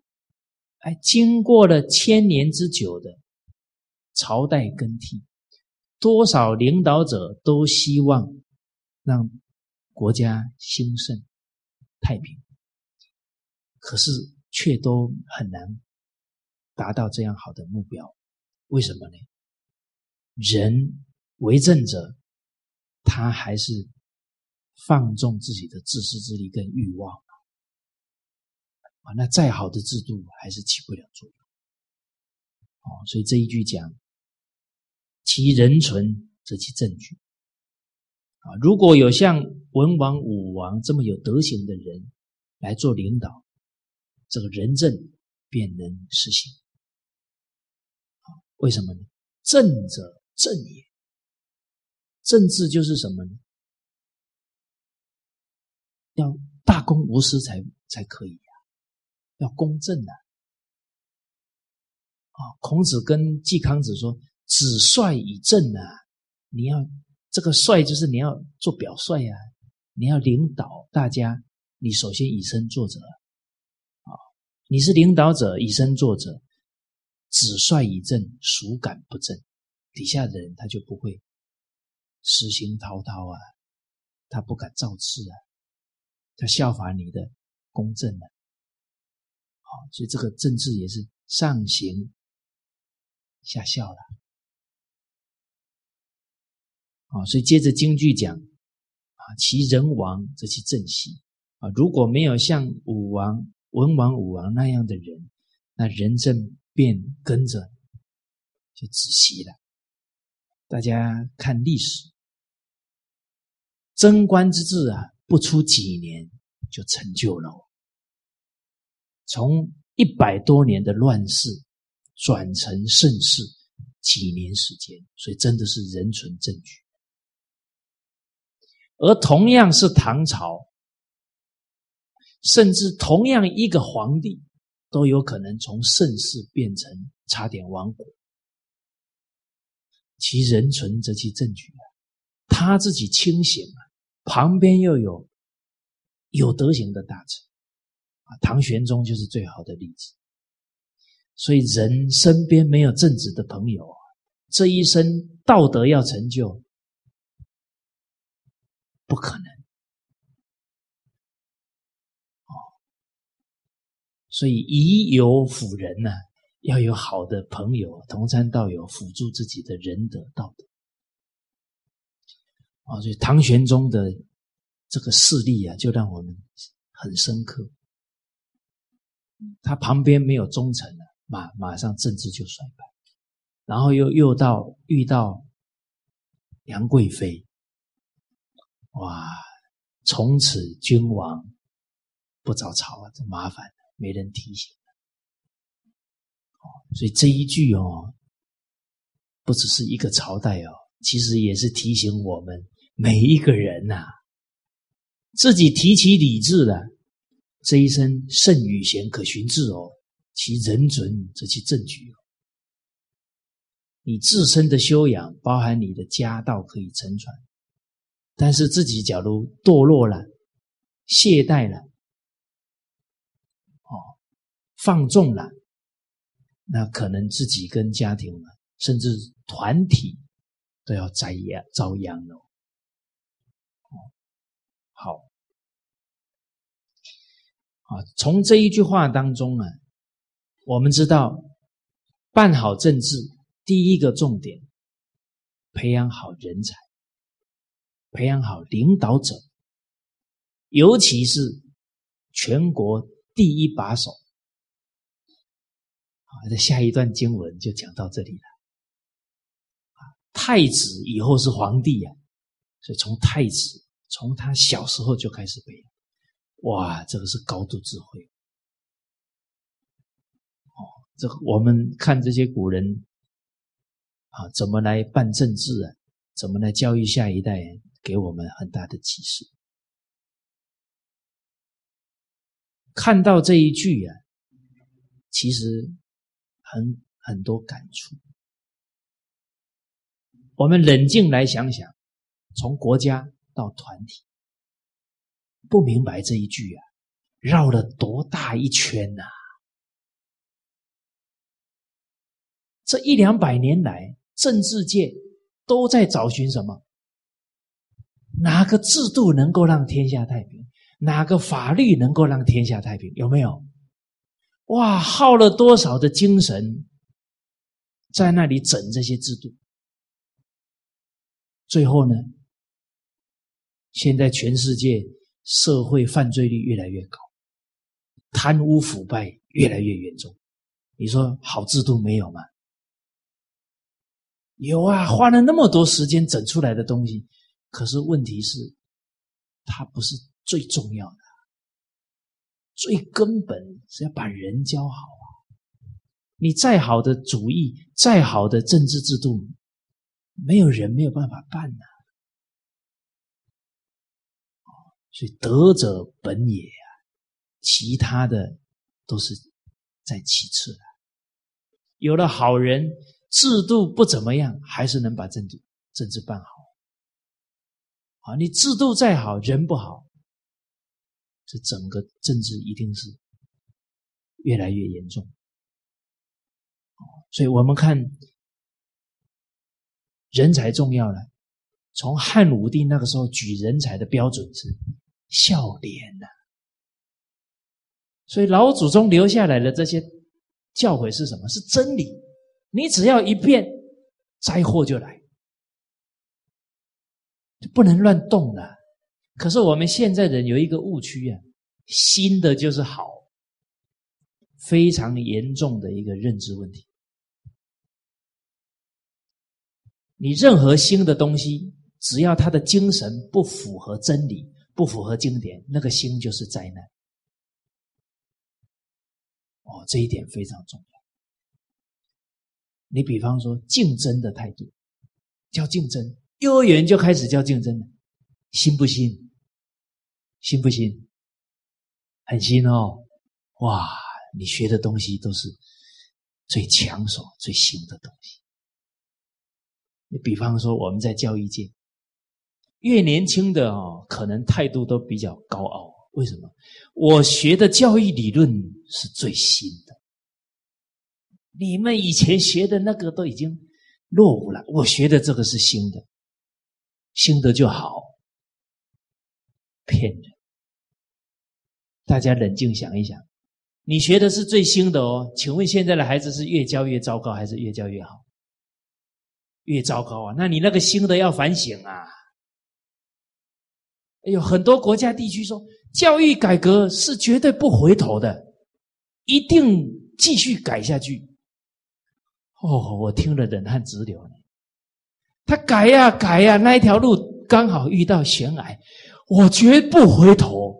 哎，经过了千年之久的朝代更替，多少领导者都希望让国家兴盛、太平，可是却都很难达到这样好的目标。为什么呢？人为政者，他还是放纵自己的自私自利跟欲望啊！那再好的制度还是起不了作用。哦，所以这一句讲：“其人存，则其政举。”啊，如果有像文王、武王这么有德行的人来做领导，这个仁政便能实行。为什么呢？政者正也，政治就是什么呢？要大公无私才才可以呀，要公正啊！啊，孔子跟季康子说：“子帅以正啊，你要这个帅就是你要做表率呀，你要领导大家，你首先以身作则，你是领导者，以身作则。”子帅以正，孰敢不正？底下的人他就不会实行滔滔啊，他不敢造次啊，他效法你的公正啊。好，所以这个政治也是上行下效了。啊，所以接着京剧讲啊，其人亡则其政息啊，如果没有像武王、文王、武王那样的人，那仁政。便跟着就止息了。大家看历史，贞观之治啊，不出几年就成就了。从一百多年的乱世转成盛世，几年时间，所以真的是人存政举。而同样是唐朝，甚至同样一个皇帝。都有可能从盛世变成差点亡国，其人存则其政举啊，他自己清醒啊，旁边又有有德行的大臣啊，唐玄宗就是最好的例子。所以人身边没有正直的朋友啊，这一生道德要成就不可能。所以以友辅人呢，要有好的朋友同参道友辅助自己的仁德道德。啊，所以唐玄宗的这个势力啊，就让我们很深刻。他旁边没有忠臣了，马马上政治就衰败。然后又又到遇到杨贵妃，哇，从此君王不早朝啊，这麻烦。没人提醒哦，所以这一句哦，不只是一个朝代哦，其实也是提醒我们每一个人呐，自己提起理智了，这一生圣与贤可循志哦，其人准则其正举哦。你自身的修养，包含你的家道可以承传，但是自己假如堕落了、懈怠了。放纵了，那可能自己跟家庭呢，甚至团体都要遭殃遭殃了。好，啊，从这一句话当中呢，我们知道办好政治第一个重点，培养好人才，培养好领导者，尤其是全国第一把手。啊，这下一段经文就讲到这里了。啊，太子以后是皇帝呀，所以从太子从他小时候就开始培养。哇，这个是高度智慧。哦，这我们看这些古人啊，怎么来办政治啊，怎么来教育下一代，给我们很大的启示。看到这一句啊，其实。很很多感触，我们冷静来想想，从国家到团体，不明白这一句啊，绕了多大一圈呐！这一两百年来，政治界都在找寻什么？哪个制度能够让天下太平？哪个法律能够让天下太平？有没有？哇，耗了多少的精神在那里整这些制度？最后呢？现在全世界社会犯罪率越来越高，贪污腐败越来越严重。你说好制度没有吗？有啊，花了那么多时间整出来的东西，可是问题是，它不是最重要的，最根本是要把人教好啊！你再好的主义，再好的政治制度，没有人没有办法办呐。所以德者本也啊，其他的都是在其次的。有了好人。制度不怎么样，还是能把政治政治办好。啊，你制度再好，人不好，这整个政治一定是越来越严重。所以我们看人才重要了。从汉武帝那个时候举人才的标准是孝廉呐，所以老祖宗留下来的这些教诲是什么？是真理。你只要一变，灾祸就来，就不能乱动了。可是我们现在人有一个误区啊，新的就是好，非常严重的一个认知问题。你任何新的东西，只要它的精神不符合真理、不符合经典，那个新就是灾难。哦，这一点非常重要。你比方说竞争的态度，叫竞争，幼儿园就开始叫竞争了，新不新？新不新？很新哦！哇，你学的东西都是最抢手、最新的东西。你比方说我们在教育界，越年轻的哦，可能态度都比较高傲。为什么？我学的教育理论是最新的。你们以前学的那个都已经落伍了，我学的这个是新的，新的就好。骗人！大家冷静想一想，你学的是最新的哦，请问现在的孩子是越教越糟糕，还是越教越好？越糟糕啊！那你那个新的要反省啊！哎呦，很多国家地区说教育改革是绝对不回头的，一定继续改下去。哦，我听了冷汗直流。他改呀改呀，那一条路刚好遇到悬崖，我绝不回头。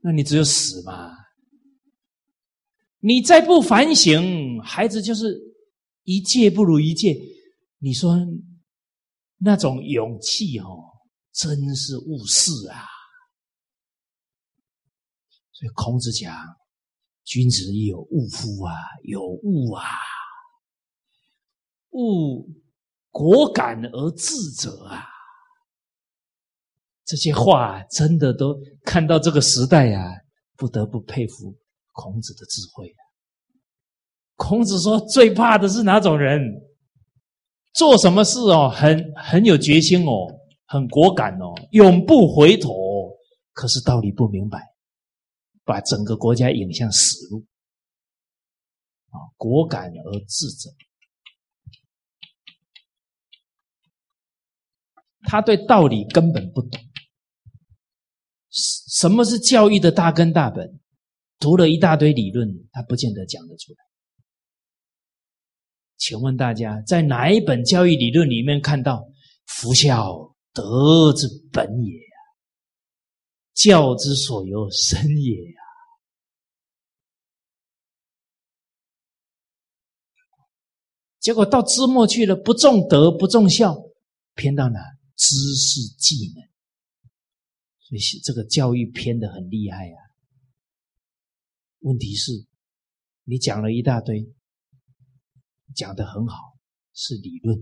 那你只有死嘛？你再不反省，孩子就是一届不如一届。你说那种勇气哦，真是误事啊！所以孔子讲：“君子有误夫啊，有误啊。”勿果敢而智者啊！这些话真的都看到这个时代啊，不得不佩服孔子的智慧。孔子说：“最怕的是哪种人？做什么事哦，很很有决心哦，很果敢哦，永不回头。可是道理不明白，把整个国家引向死路啊！果敢而智者。”他对道理根本不懂，什么是教育的大根大本？读了一大堆理论，他不见得讲得出来。请问大家，在哪一本教育理论里面看到“夫孝，德之本也”呀？“教之所由，生也”呀？结果到之末去了，不重德，不重孝，偏到哪？知识技能，所以这个教育偏的很厉害啊。问题是，你讲了一大堆，讲的很好，是理论，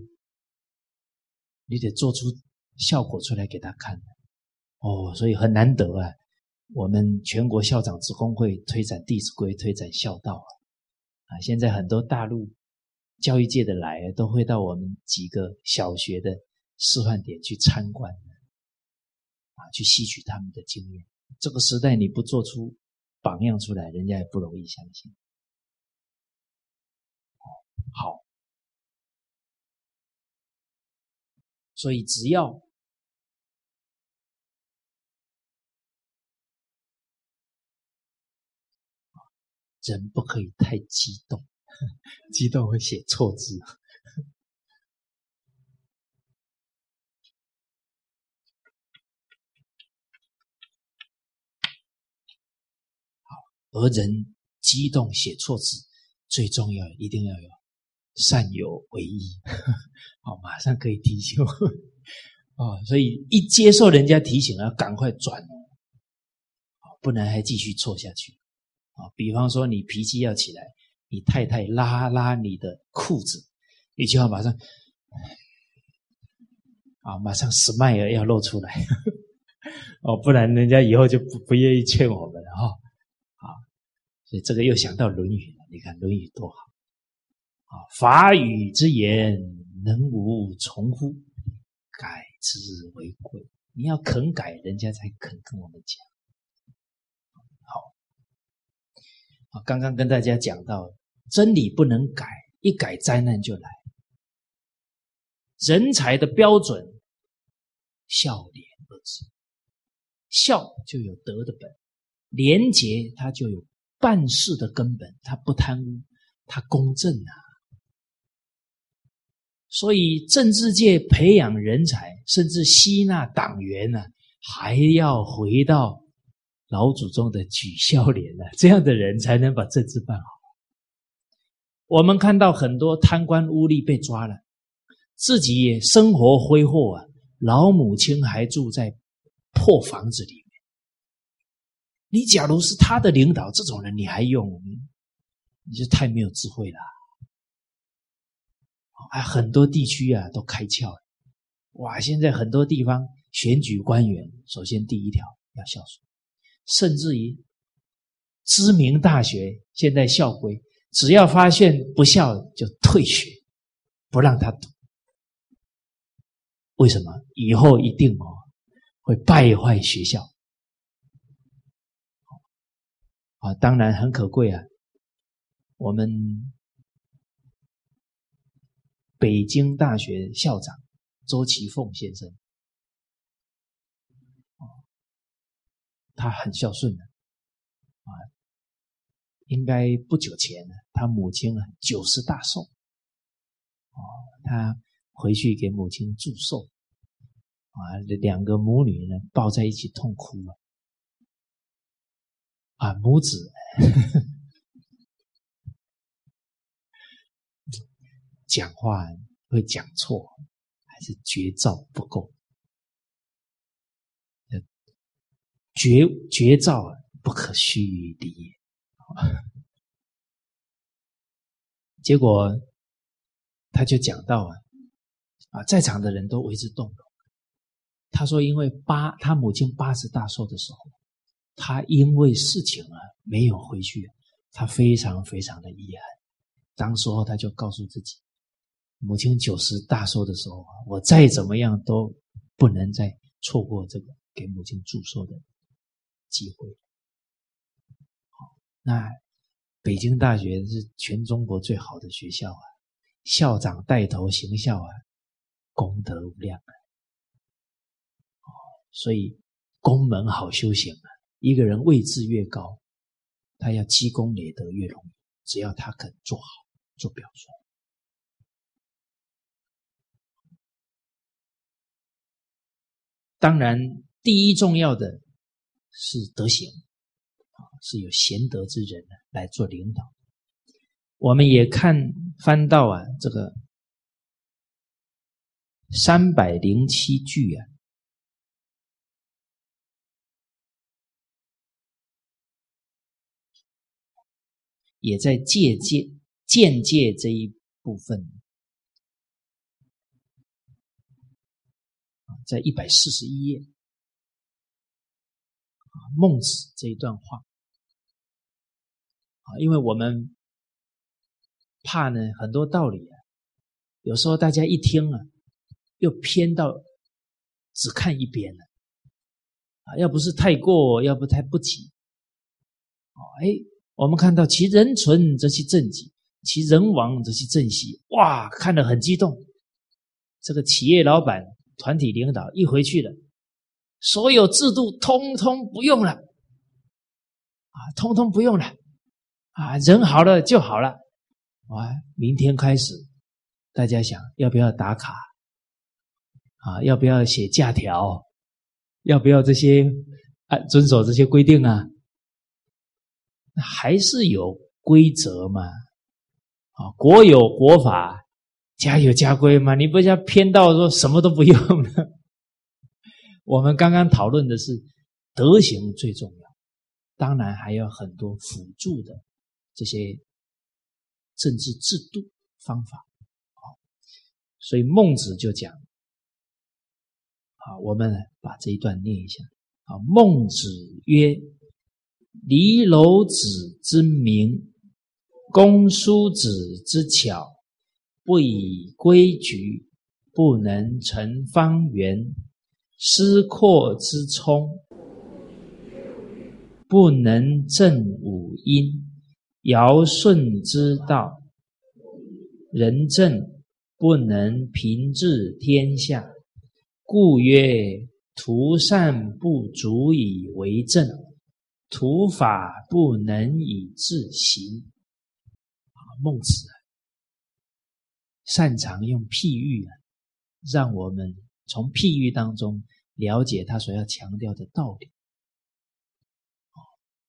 你得做出效果出来给他看。哦，所以很难得啊。我们全国校长职工会推展《弟子规》，推展孝道啊。啊，现在很多大陆教育界的来，都会到我们几个小学的示范点去参观，去吸取他们的经验。这个时代你不做出榜样出来，人家也不容易相信。好，所以只要人不可以太激动，激动会写错字。好，而人激动写错字，最重要一定要有。善有为意，好，马上可以提醒 哦，所以一接受人家提醒，要赶快转哦，不然还继续错下去啊。比方说，你脾气要起来，你太太拉拉你的裤子，你就要马上啊，马上 smile 要露出来 哦，不然人家以后就不不愿意劝我们了哈。所以这个又想到《论语》了，你看《论语》多好。啊，法语之言，能无从乎？改之为贵。你要肯改，人家才肯跟我们讲。好，刚刚跟大家讲到，真理不能改，一改灾难就来。人才的标准，孝廉二字。孝就有德的本，廉洁它就有办事的根本，他不贪污，他公正啊。所以政治界培养人才，甚至吸纳党员呢，还要回到老祖宗的举孝廉呢，这样的人才能把政治办好。我们看到很多贪官污吏被抓了，自己生活挥霍啊，老母亲还住在破房子里。你假如是他的领导，这种人你还用？你就太没有智慧了。啊，很多地区啊都开窍了，哇！现在很多地方选举官员，首先第一条要孝顺，甚至于知名大学现在校规，只要发现不孝就退学，不让他读。为什么？以后一定哦会败坏学校。啊，当然很可贵啊，我们。北京大学校长周其凤先生，他很孝顺的，啊，应该不久前呢，他母亲啊九十大寿，啊，他回去给母亲祝寿，啊，两个母女呢抱在一起痛哭了，啊，母子。讲话会讲错，还是绝招不够？绝绝招不可虚敌也。结果他就讲到啊，啊，在场的人都为之动容。他说，因为八他母亲八十大寿的时候，他因为事情啊没有回去，他非常非常的遗憾。当时候他就告诉自己。母亲九十大寿的时候，我再怎么样都不能再错过这个给母亲祝寿的机会。那北京大学是全中国最好的学校啊，校长带头行孝啊，功德无量啊。所以宫门好修行啊，一个人位置越高，他要积功累德越容易，只要他肯做好做表率。当然，第一重要的是德行啊，是有贤德之人呢来做领导。我们也看翻到啊，这个三百零七句啊，也在借鉴见介这一部分。在一百四十一页，孟子这一段话啊，因为我们怕呢很多道理啊，有时候大家一听啊，又偏到只看一边了啊，要不是太过，要不太不及。哦，哎，我们看到其人存则其政己，其人亡则其政息。哇，看得很激动。这个企业老板、团体领导一回去了，所有制度通通不用了，啊，通通不用了，啊，人好了就好了。啊，明天开始，大家想要不要打卡？啊，要不要写假条？要不要这些啊遵守这些规定啊？还是有规则嘛？啊，国有国法。家有家规嘛，你不要偏到说什么都不用了。我们刚刚讨论的是德行最重要，当然还有很多辅助的这些政治制度方法。好，所以孟子就讲，好，我们把这一段念一下。啊，孟子曰：“离娄子之明，公叔子之巧。”不以规矩，不能成方圆；师阔之聪，不能正五音；尧舜之道，仁政不能平治天下。故曰：图善不足以为政，土法不能以治行。孟子。擅长用譬喻啊，让我们从譬喻当中了解他所要强调的道理。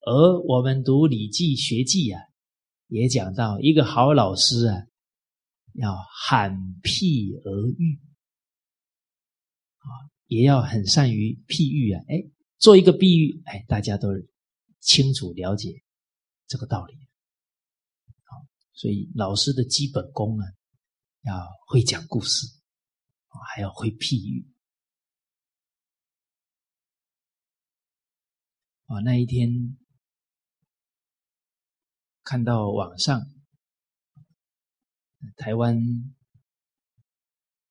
而我们读《礼记·学记》啊，也讲到一个好老师啊，要罕譬而喻啊，也要很善于譬喻啊。哎，做一个比喻，哎，大家都清楚了解这个道理。好，所以老师的基本功啊。要会讲故事，还要会譬喻。啊，那一天看到网上台湾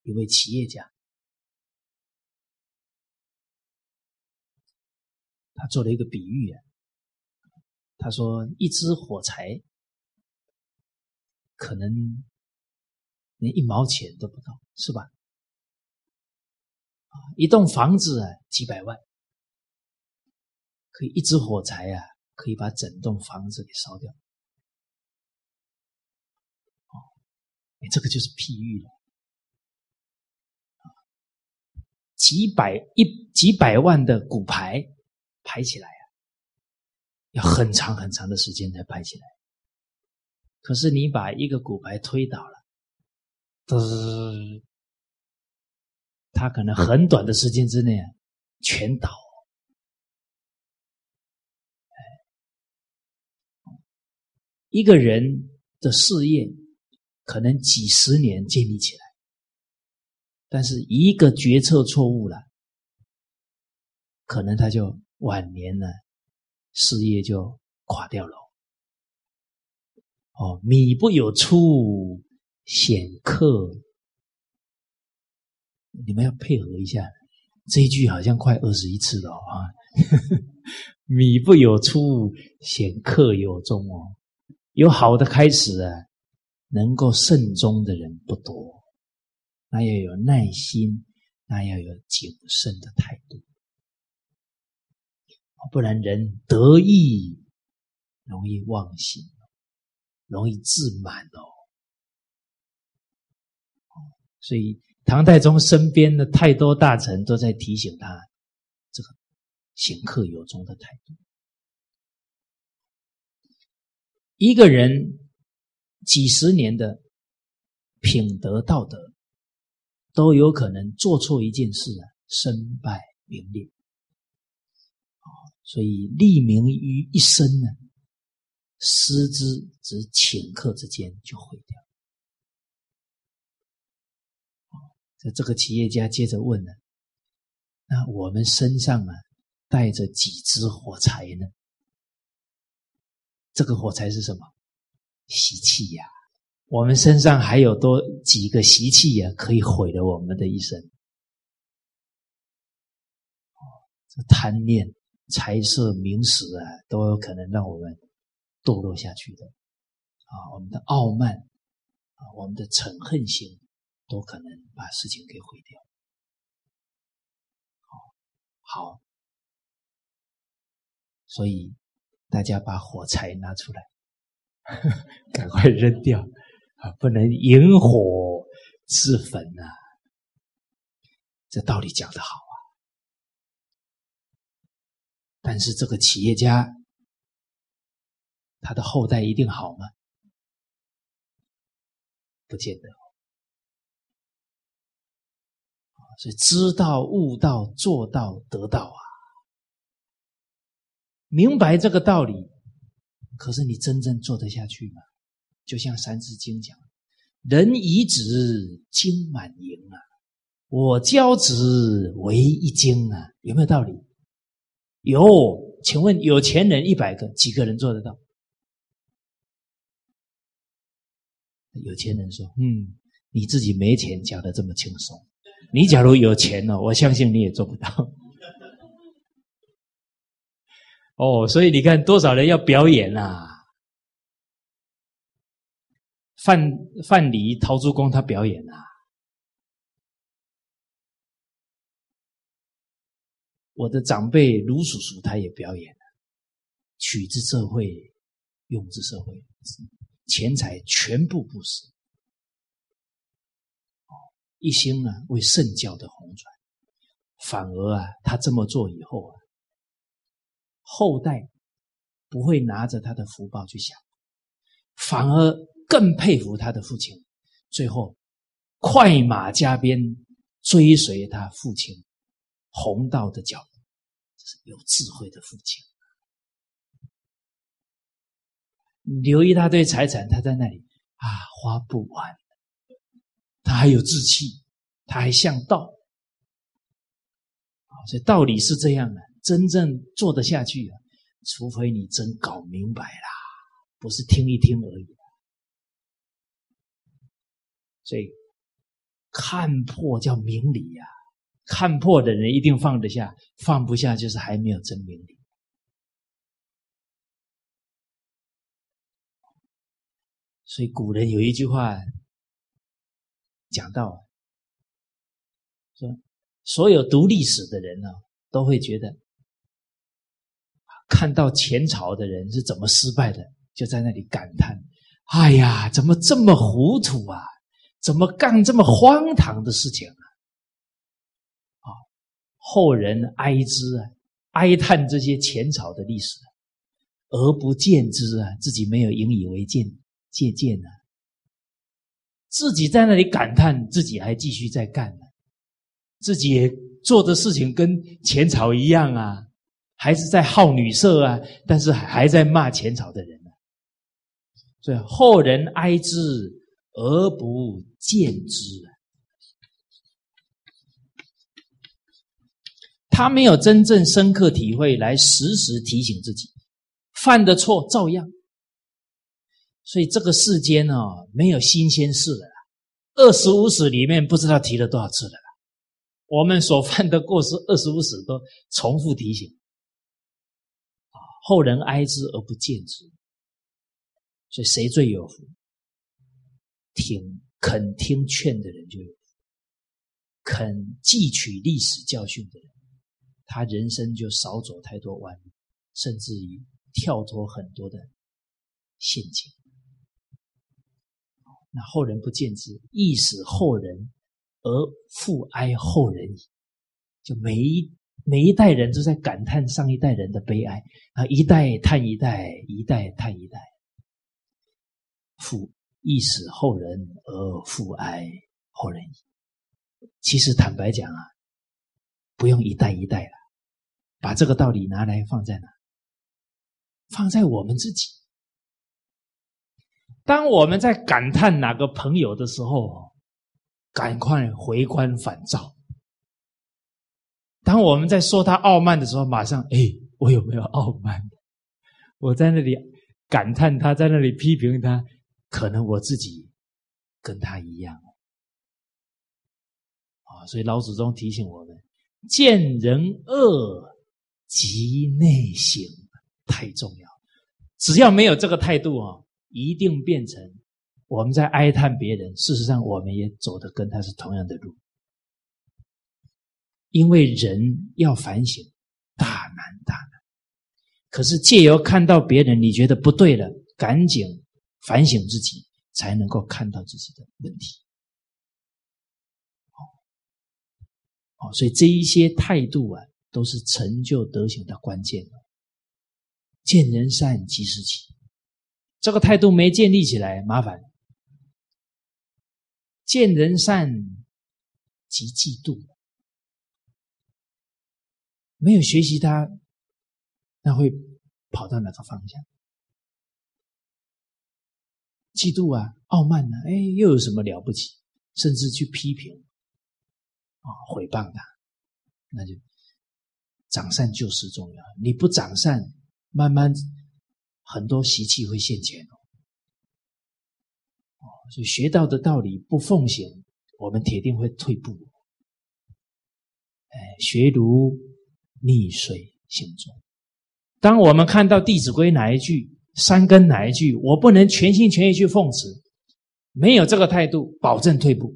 一位企业家，他做了一个比喻啊，他说一支火柴可能。连一毛钱都不到，是吧？啊，一栋房子啊，几百万，可以一支火柴啊，可以把整栋房子给烧掉。哦，哎，这个就是譬喻了。几百一几百万的骨牌排起来，要很长很长的时间才拍起来。可是你把一个骨牌推倒了。是，他可能很短的时间之内全倒。一个人的事业可能几十年建立起来，但是一个决策错误了，可能他就晚年呢，事业就垮掉了。哦，米不有出。显客，你们要配合一下。这一句好像快二十一次了啊！米不有出，显客有终哦。有好的开始啊，能够慎终的人不多。那要有耐心，那要有谨慎的态度，不然人得意容易忘形，容易自满哦。所以，唐太宗身边的太多大臣都在提醒他，这个行客有终的态度。一个人几十年的品德道德，都有可能做错一件事啊，身败名裂。所以立名于一身呢，失之只顷刻之间就毁掉。这这个企业家接着问了：“那我们身上啊带着几支火柴呢？这个火柴是什么？习气呀！我们身上还有多几个习气呀，可以毁了我们的一生。这贪念、财色名食啊，都有可能让我们堕落下去的。啊，我们的傲慢啊，我们的嗔恨心，都可能把事情给毁掉。好，好。所以，大家把火柴拿出来，赶快扔掉啊！不能引火自焚呐。这道理讲得好但是这个企业家，他的后代一定好吗？不见得。所以，知道、悟道、做到、得到啊。明白这个道理，可是你真正做得下去吗？就像《三字经》讲：“人以子金满盈啊，我教子为一经啊。”有没有道理？有。请问有钱人一百个，几个人做得到？有钱人说：“嗯，你自己没钱，讲的这么轻松。你假如有钱呢，我相信你也做不到。”哦，所以你看多少人要表演呐？范范蠡、陶朱公他表演呐。我的长辈卢叔叔他也表演了，取之社会，用之社会，钱财全部不施。一心啊为圣教的弘传，反而啊他这么做以后啊。后代不会拿着他的福报去想，反而更佩服他的父亲。最后，快马加鞭追随他父亲弘道的脚步，这是有智慧的父亲。留一大堆财产，他在那里啊，花不完。他还有志气，他还向道。所以道理是这样的。真正做得下去啊，除非你真搞明白啦，不是听一听而已。所以看破叫明理呀，看破的人一定放得下，放不下就是还没有真明理。所以古人有一句话讲到，说所有读历史的人呢，都会觉得。看到前朝的人是怎么失败的，就在那里感叹：“哎呀，怎么这么糊涂啊？怎么干这么荒唐的事情？”啊，后人哀之啊，哀叹这些前朝的历史，而不见之啊，自己没有引以为鉴借鉴呢，自己在那里感叹，自己还继续在干呢，自己做的事情跟前朝一样啊。还是在好女色啊，但是还在骂前朝的人呢。所以后人哀之而不见之啊，他没有真正深刻体会来时时提醒自己，犯的错照样。所以这个世间呢，没有新鲜事了。二十五史里面不知道提了多少次了。我们所犯的过失，二十五史都重复提醒。后人哀之而不见之，所以谁最有福？听肯听劝的人就有福，肯汲取历史教训的人，他人生就少走太多弯路，甚至于跳脱很多的陷阱。那后人不见之，亦使后人而复哀后人矣，就每一。每一代人都在感叹上一代人的悲哀啊！一代叹一代，一代叹一代，复亦使后人而复哀后人矣。其实坦白讲啊，不用一代一代了，把这个道理拿来放在哪？放在我们自己。当我们在感叹哪个朋友的时候，赶快回观返照。当我们在说他傲慢的时候，马上哎，我有没有傲慢？我在那里感叹他，在那里批评他，可能我自己跟他一样啊！所以老祖宗提醒我们：见人恶，即内省，太重要。只要没有这个态度啊，一定变成我们在哀叹别人，事实上我们也走的跟他是同样的路。因为人要反省，大难大难。可是借由看到别人，你觉得不对了，赶紧反省自己，才能够看到自己的问题。哦，所以这一些态度啊，都是成就德行的关键。见人善，即是起。这个态度没建立起来，麻烦。见人善，即嫉妒。没有学习他，那会跑到哪个方向？嫉妒啊，傲慢啊，哎，又有什么了不起？甚至去批评啊，毁谤他，那就长善就是重要。你不长善，慢慢很多习气会现前哦。哦，所以学到的道理不奉行，我们铁定会退步。哎，学如。逆水行舟。当我们看到《弟子规》哪一句、三根哪一句，我不能全心全意去奉持，没有这个态度，保证退步。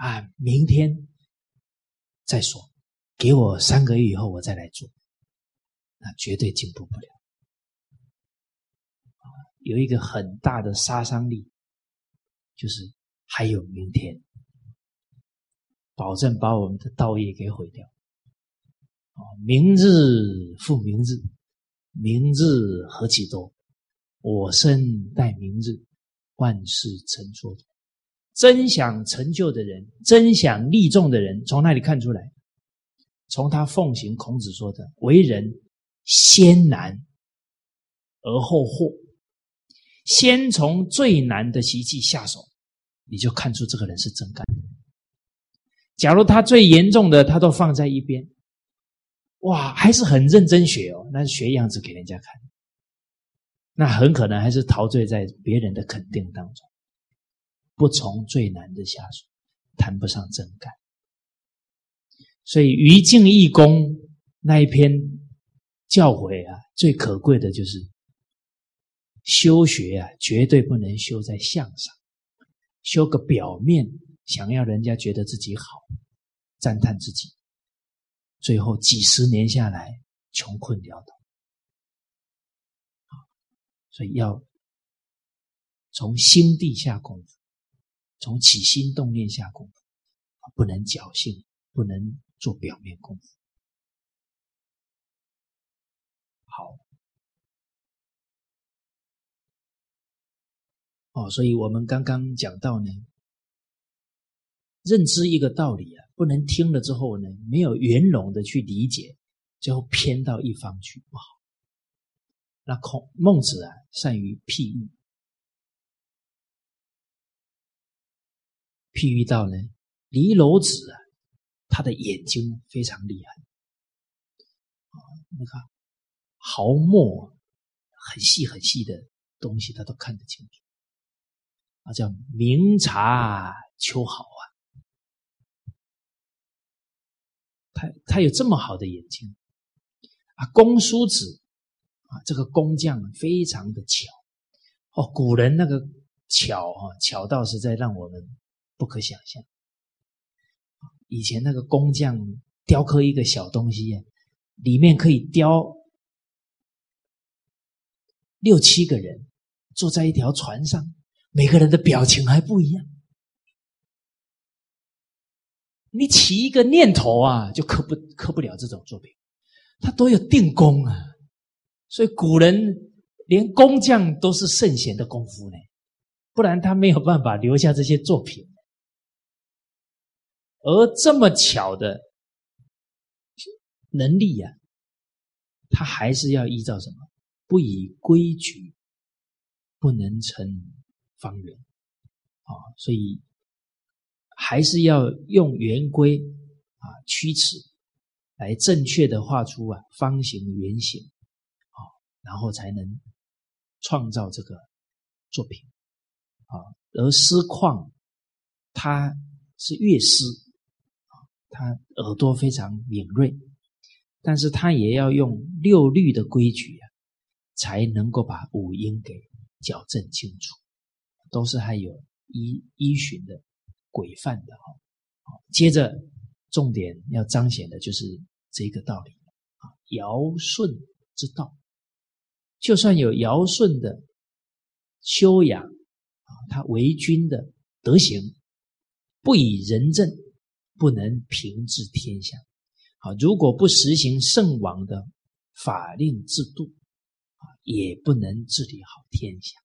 啊，明天再说，给我三个月以后我再来做，那绝对进步不了。有一个很大的杀伤力，就是还有明天。保证把我们的道业给毁掉。啊，明日复明日，明日何其多！我生待明日，万事成蹉跎。真想成就的人，真想立众的人，从哪里看出来？从他奉行孔子说的“为人先难而后获”，先从最难的习气下手，你就看出这个人是真干。假如他最严重的，他都放在一边，哇，还是很认真学哦，那是学样子给人家看，那很可能还是陶醉在别人的肯定当中，不从最难的下手，谈不上真干。所以于敬义公那一篇教诲啊，最可贵的就是修学啊，绝对不能修在相上，修个表面。想要人家觉得自己好，赞叹自己，最后几十年下来穷困潦倒，所以要从心地下功夫，从起心动念下功夫，不能侥幸，不能做表面功夫。好，哦，所以我们刚刚讲到呢。认知一个道理啊，不能听了之后呢，没有圆融的去理解，最后偏到一方去不好。那孔孟子啊，善于譬喻，譬喻到呢，离娄子啊，他的眼睛非常厉害啊，你看毫末很细很细的东西，他都看得清楚，啊，叫明察秋毫啊。他他有这么好的眼睛啊！公叔子啊，这个工匠非常的巧哦。古人那个巧啊，巧到实在让我们不可想象。以前那个工匠雕刻一个小东西，里面可以雕六七个人坐在一条船上，每个人的表情还不一样。你起一个念头啊，就刻不刻不了这种作品，他都有定功啊。所以古人连工匠都是圣贤的功夫呢，不然他没有办法留下这些作品。而这么巧的能力呀，他还是要依照什么？不以规矩，不能成方圆啊。所以。还是要用圆规啊、曲尺来正确的画出啊方形、圆形，啊，然后才能创造这个作品啊。而诗况他是乐师，他耳朵非常敏锐，但是他也要用六律的规矩啊，才能够把五音给矫正清楚，都是还有依依循的规范的哈。好，接着重点要彰显的就是这个道理啊，尧舜之道。就算有尧舜的修养啊，他为君的德行，不以仁政，不能平治天下。啊，如果不实行圣王的法令制度啊，也不能治理好天下。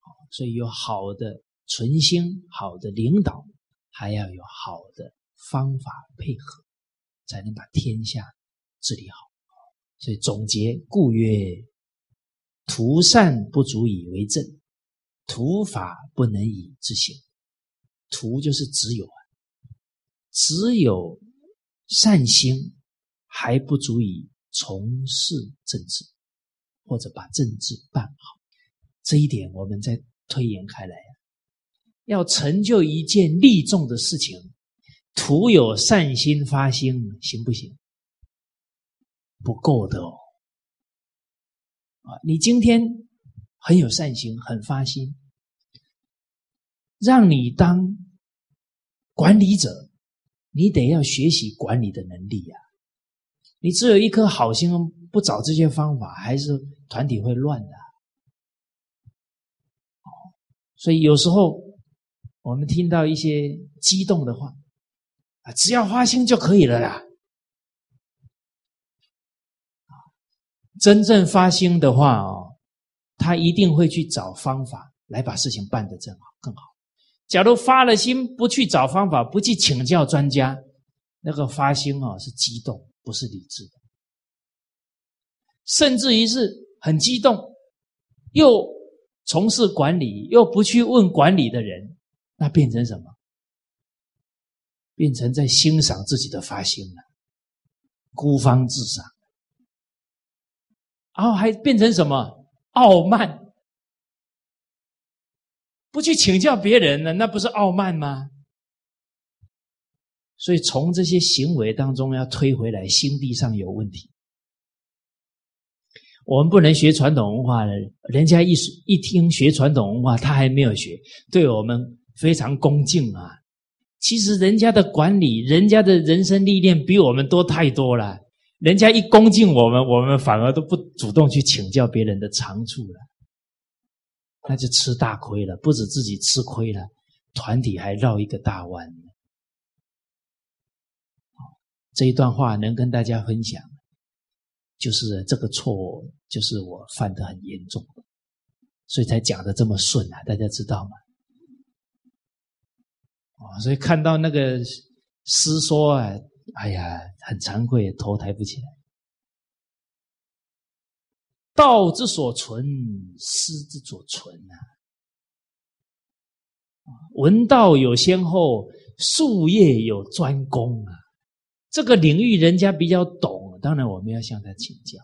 啊所以有好的存心、好的领导，还要有好的方法配合，才能把天下治理好。所以总结，故曰。图善不足以为政，图法不能以治行。图就是只有，只有善心还不足以从事政治，或者把政治办好。这一点我们再推演开来要成就一件利众的事情，徒有善心发心行不行？不够的哦。啊，你今天很有善心，很发心，让你当管理者，你得要学习管理的能力呀。你只有一颗好心，不找这些方法，还是团体会乱的。所以有时候我们听到一些激动的话，啊，只要发心就可以了啦。真正发心的话哦，他一定会去找方法来把事情办得更好更好。假如发了心不去找方法，不去请教专家，那个发心哦是激动，不是理智的，甚至于是很激动，又从事管理，又不去问管理的人，那变成什么？变成在欣赏自己的发心了，孤芳自赏。然后还变成什么傲慢？不去请教别人呢？那不是傲慢吗？所以从这些行为当中要推回来，心地上有问题。我们不能学传统文化的，人家一一听学传统文化，他还没有学，对我们非常恭敬啊。其实人家的管理，人家的人生历练比我们多太多了。人家一恭敬我们，我们反而都不主动去请教别人的长处了，那就吃大亏了。不止自己吃亏了，团体还绕一个大弯。这一段话能跟大家分享，就是这个错误，就是我犯的很严重，所以才讲的这么顺啊，大家知道吗？哦，所以看到那个诗说啊。哎呀，很惭愧，头抬不起来。道之所存，师之所存啊！闻道有先后，术业有专攻啊！这个领域人家比较懂，当然我们要向他请教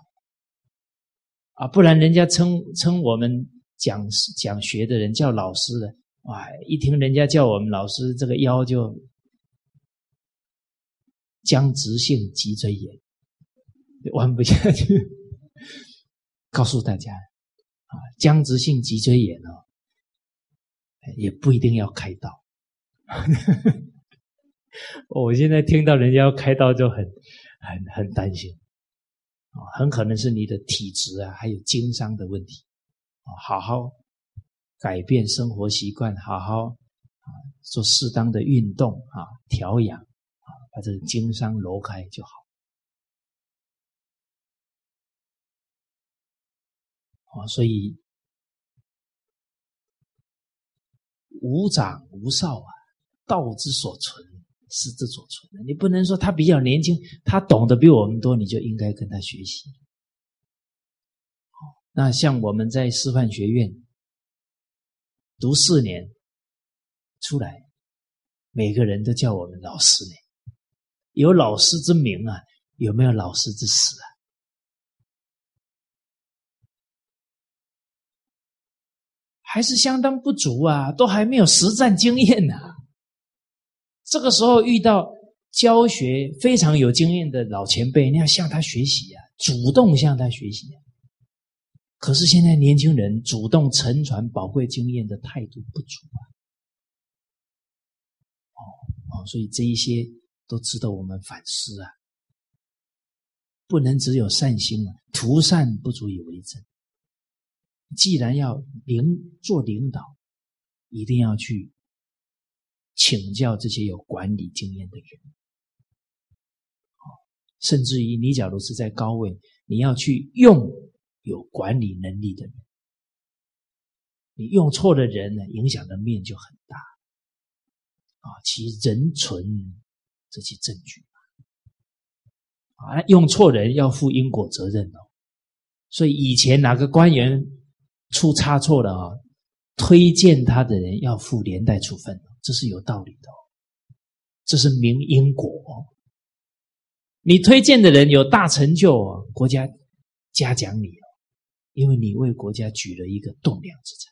啊，不然人家称称我们讲讲学的人叫老师的，哇！一听人家叫我们老师，这个腰就。僵直性脊椎炎，弯不下去。告诉大家啊，僵直性脊椎炎哦，也不一定要开刀。我现在听到人家要开刀，就很很很担心啊，很可能是你的体质啊，还有经商的问题啊，好好改变生活习惯，好好啊做适当的运动啊，调养啊。把这个经商挪开就好，啊，所以无长无少啊，道之所存，师之所存。你不能说他比较年轻，他懂得比我们多，你就应该跟他学习。那像我们在师范学院读四年出来，每个人都叫我们老师呢。有老师之名啊，有没有老师之实啊？还是相当不足啊，都还没有实战经验呢。这个时候遇到教学非常有经验的老前辈，你要向他学习啊，主动向他学习。可是现在年轻人主动承传宝贵经验的态度不足啊。哦哦，所以这一些都值得我们反思啊。不能只有善心啊，图善不足以为真。既然要领做领导，一定要去请教这些有管理经验的人。甚至于你假如是在高位，你要去用有管理能力的人。你用错的人呢，影响的面就很大。啊，其人存这些证据啊，用错人要负因果责任哦。所以以前哪个官员？出差错了啊！推荐他的人要负连带处分，这是有道理的，这是明因果。你推荐的人有大成就，国家嘉奖你哦，因为你为国家举了一个栋梁之才。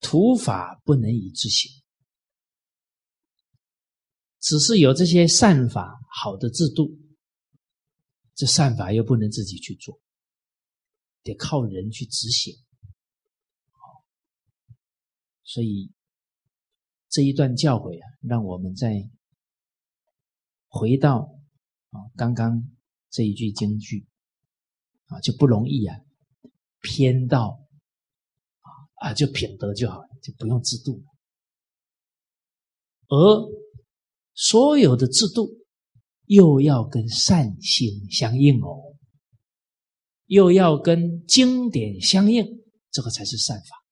土法不能以自行，只是有这些善法、好的制度，这善法又不能自己去做。得靠人去执行，所以这一段教诲啊，让我们再回到啊刚刚这一句京剧啊，就不容易啊，偏到啊啊就品德就好了，就不用制度，而所有的制度又要跟善心相应哦。又要跟经典相应，这个才是善法。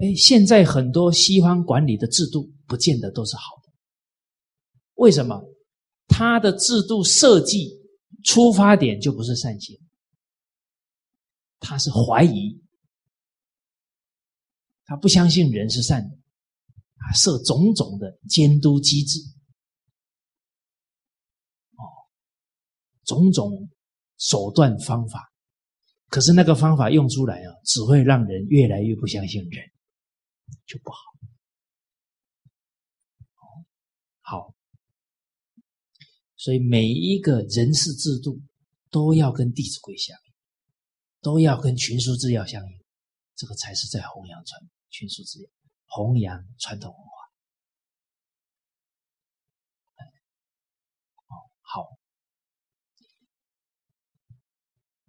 哎，现在很多西方管理的制度，不见得都是好的。为什么？他的制度设计出发点就不是善心，他是怀疑，他不相信人是善的，啊，设种种的监督机制。种种手段方法，可是那个方法用出来啊，只会让人越来越不相信人，就不好。好，所以每一个人事制度都要跟《弟子规》相应，都要跟群书治要相应，这个才是在弘扬传群书治要，弘扬传统文化。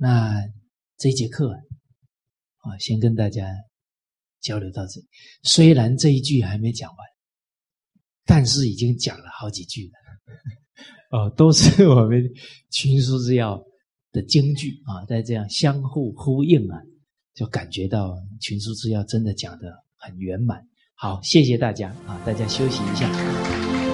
那这节课啊，先跟大家交流到这里。虽然这一句还没讲完，但是已经讲了好几句了。哦，都是我们群书之要的京剧啊，在这样相互呼应啊，就感觉到群书之要真的讲的很圆满。好，谢谢大家啊，大家休息一下。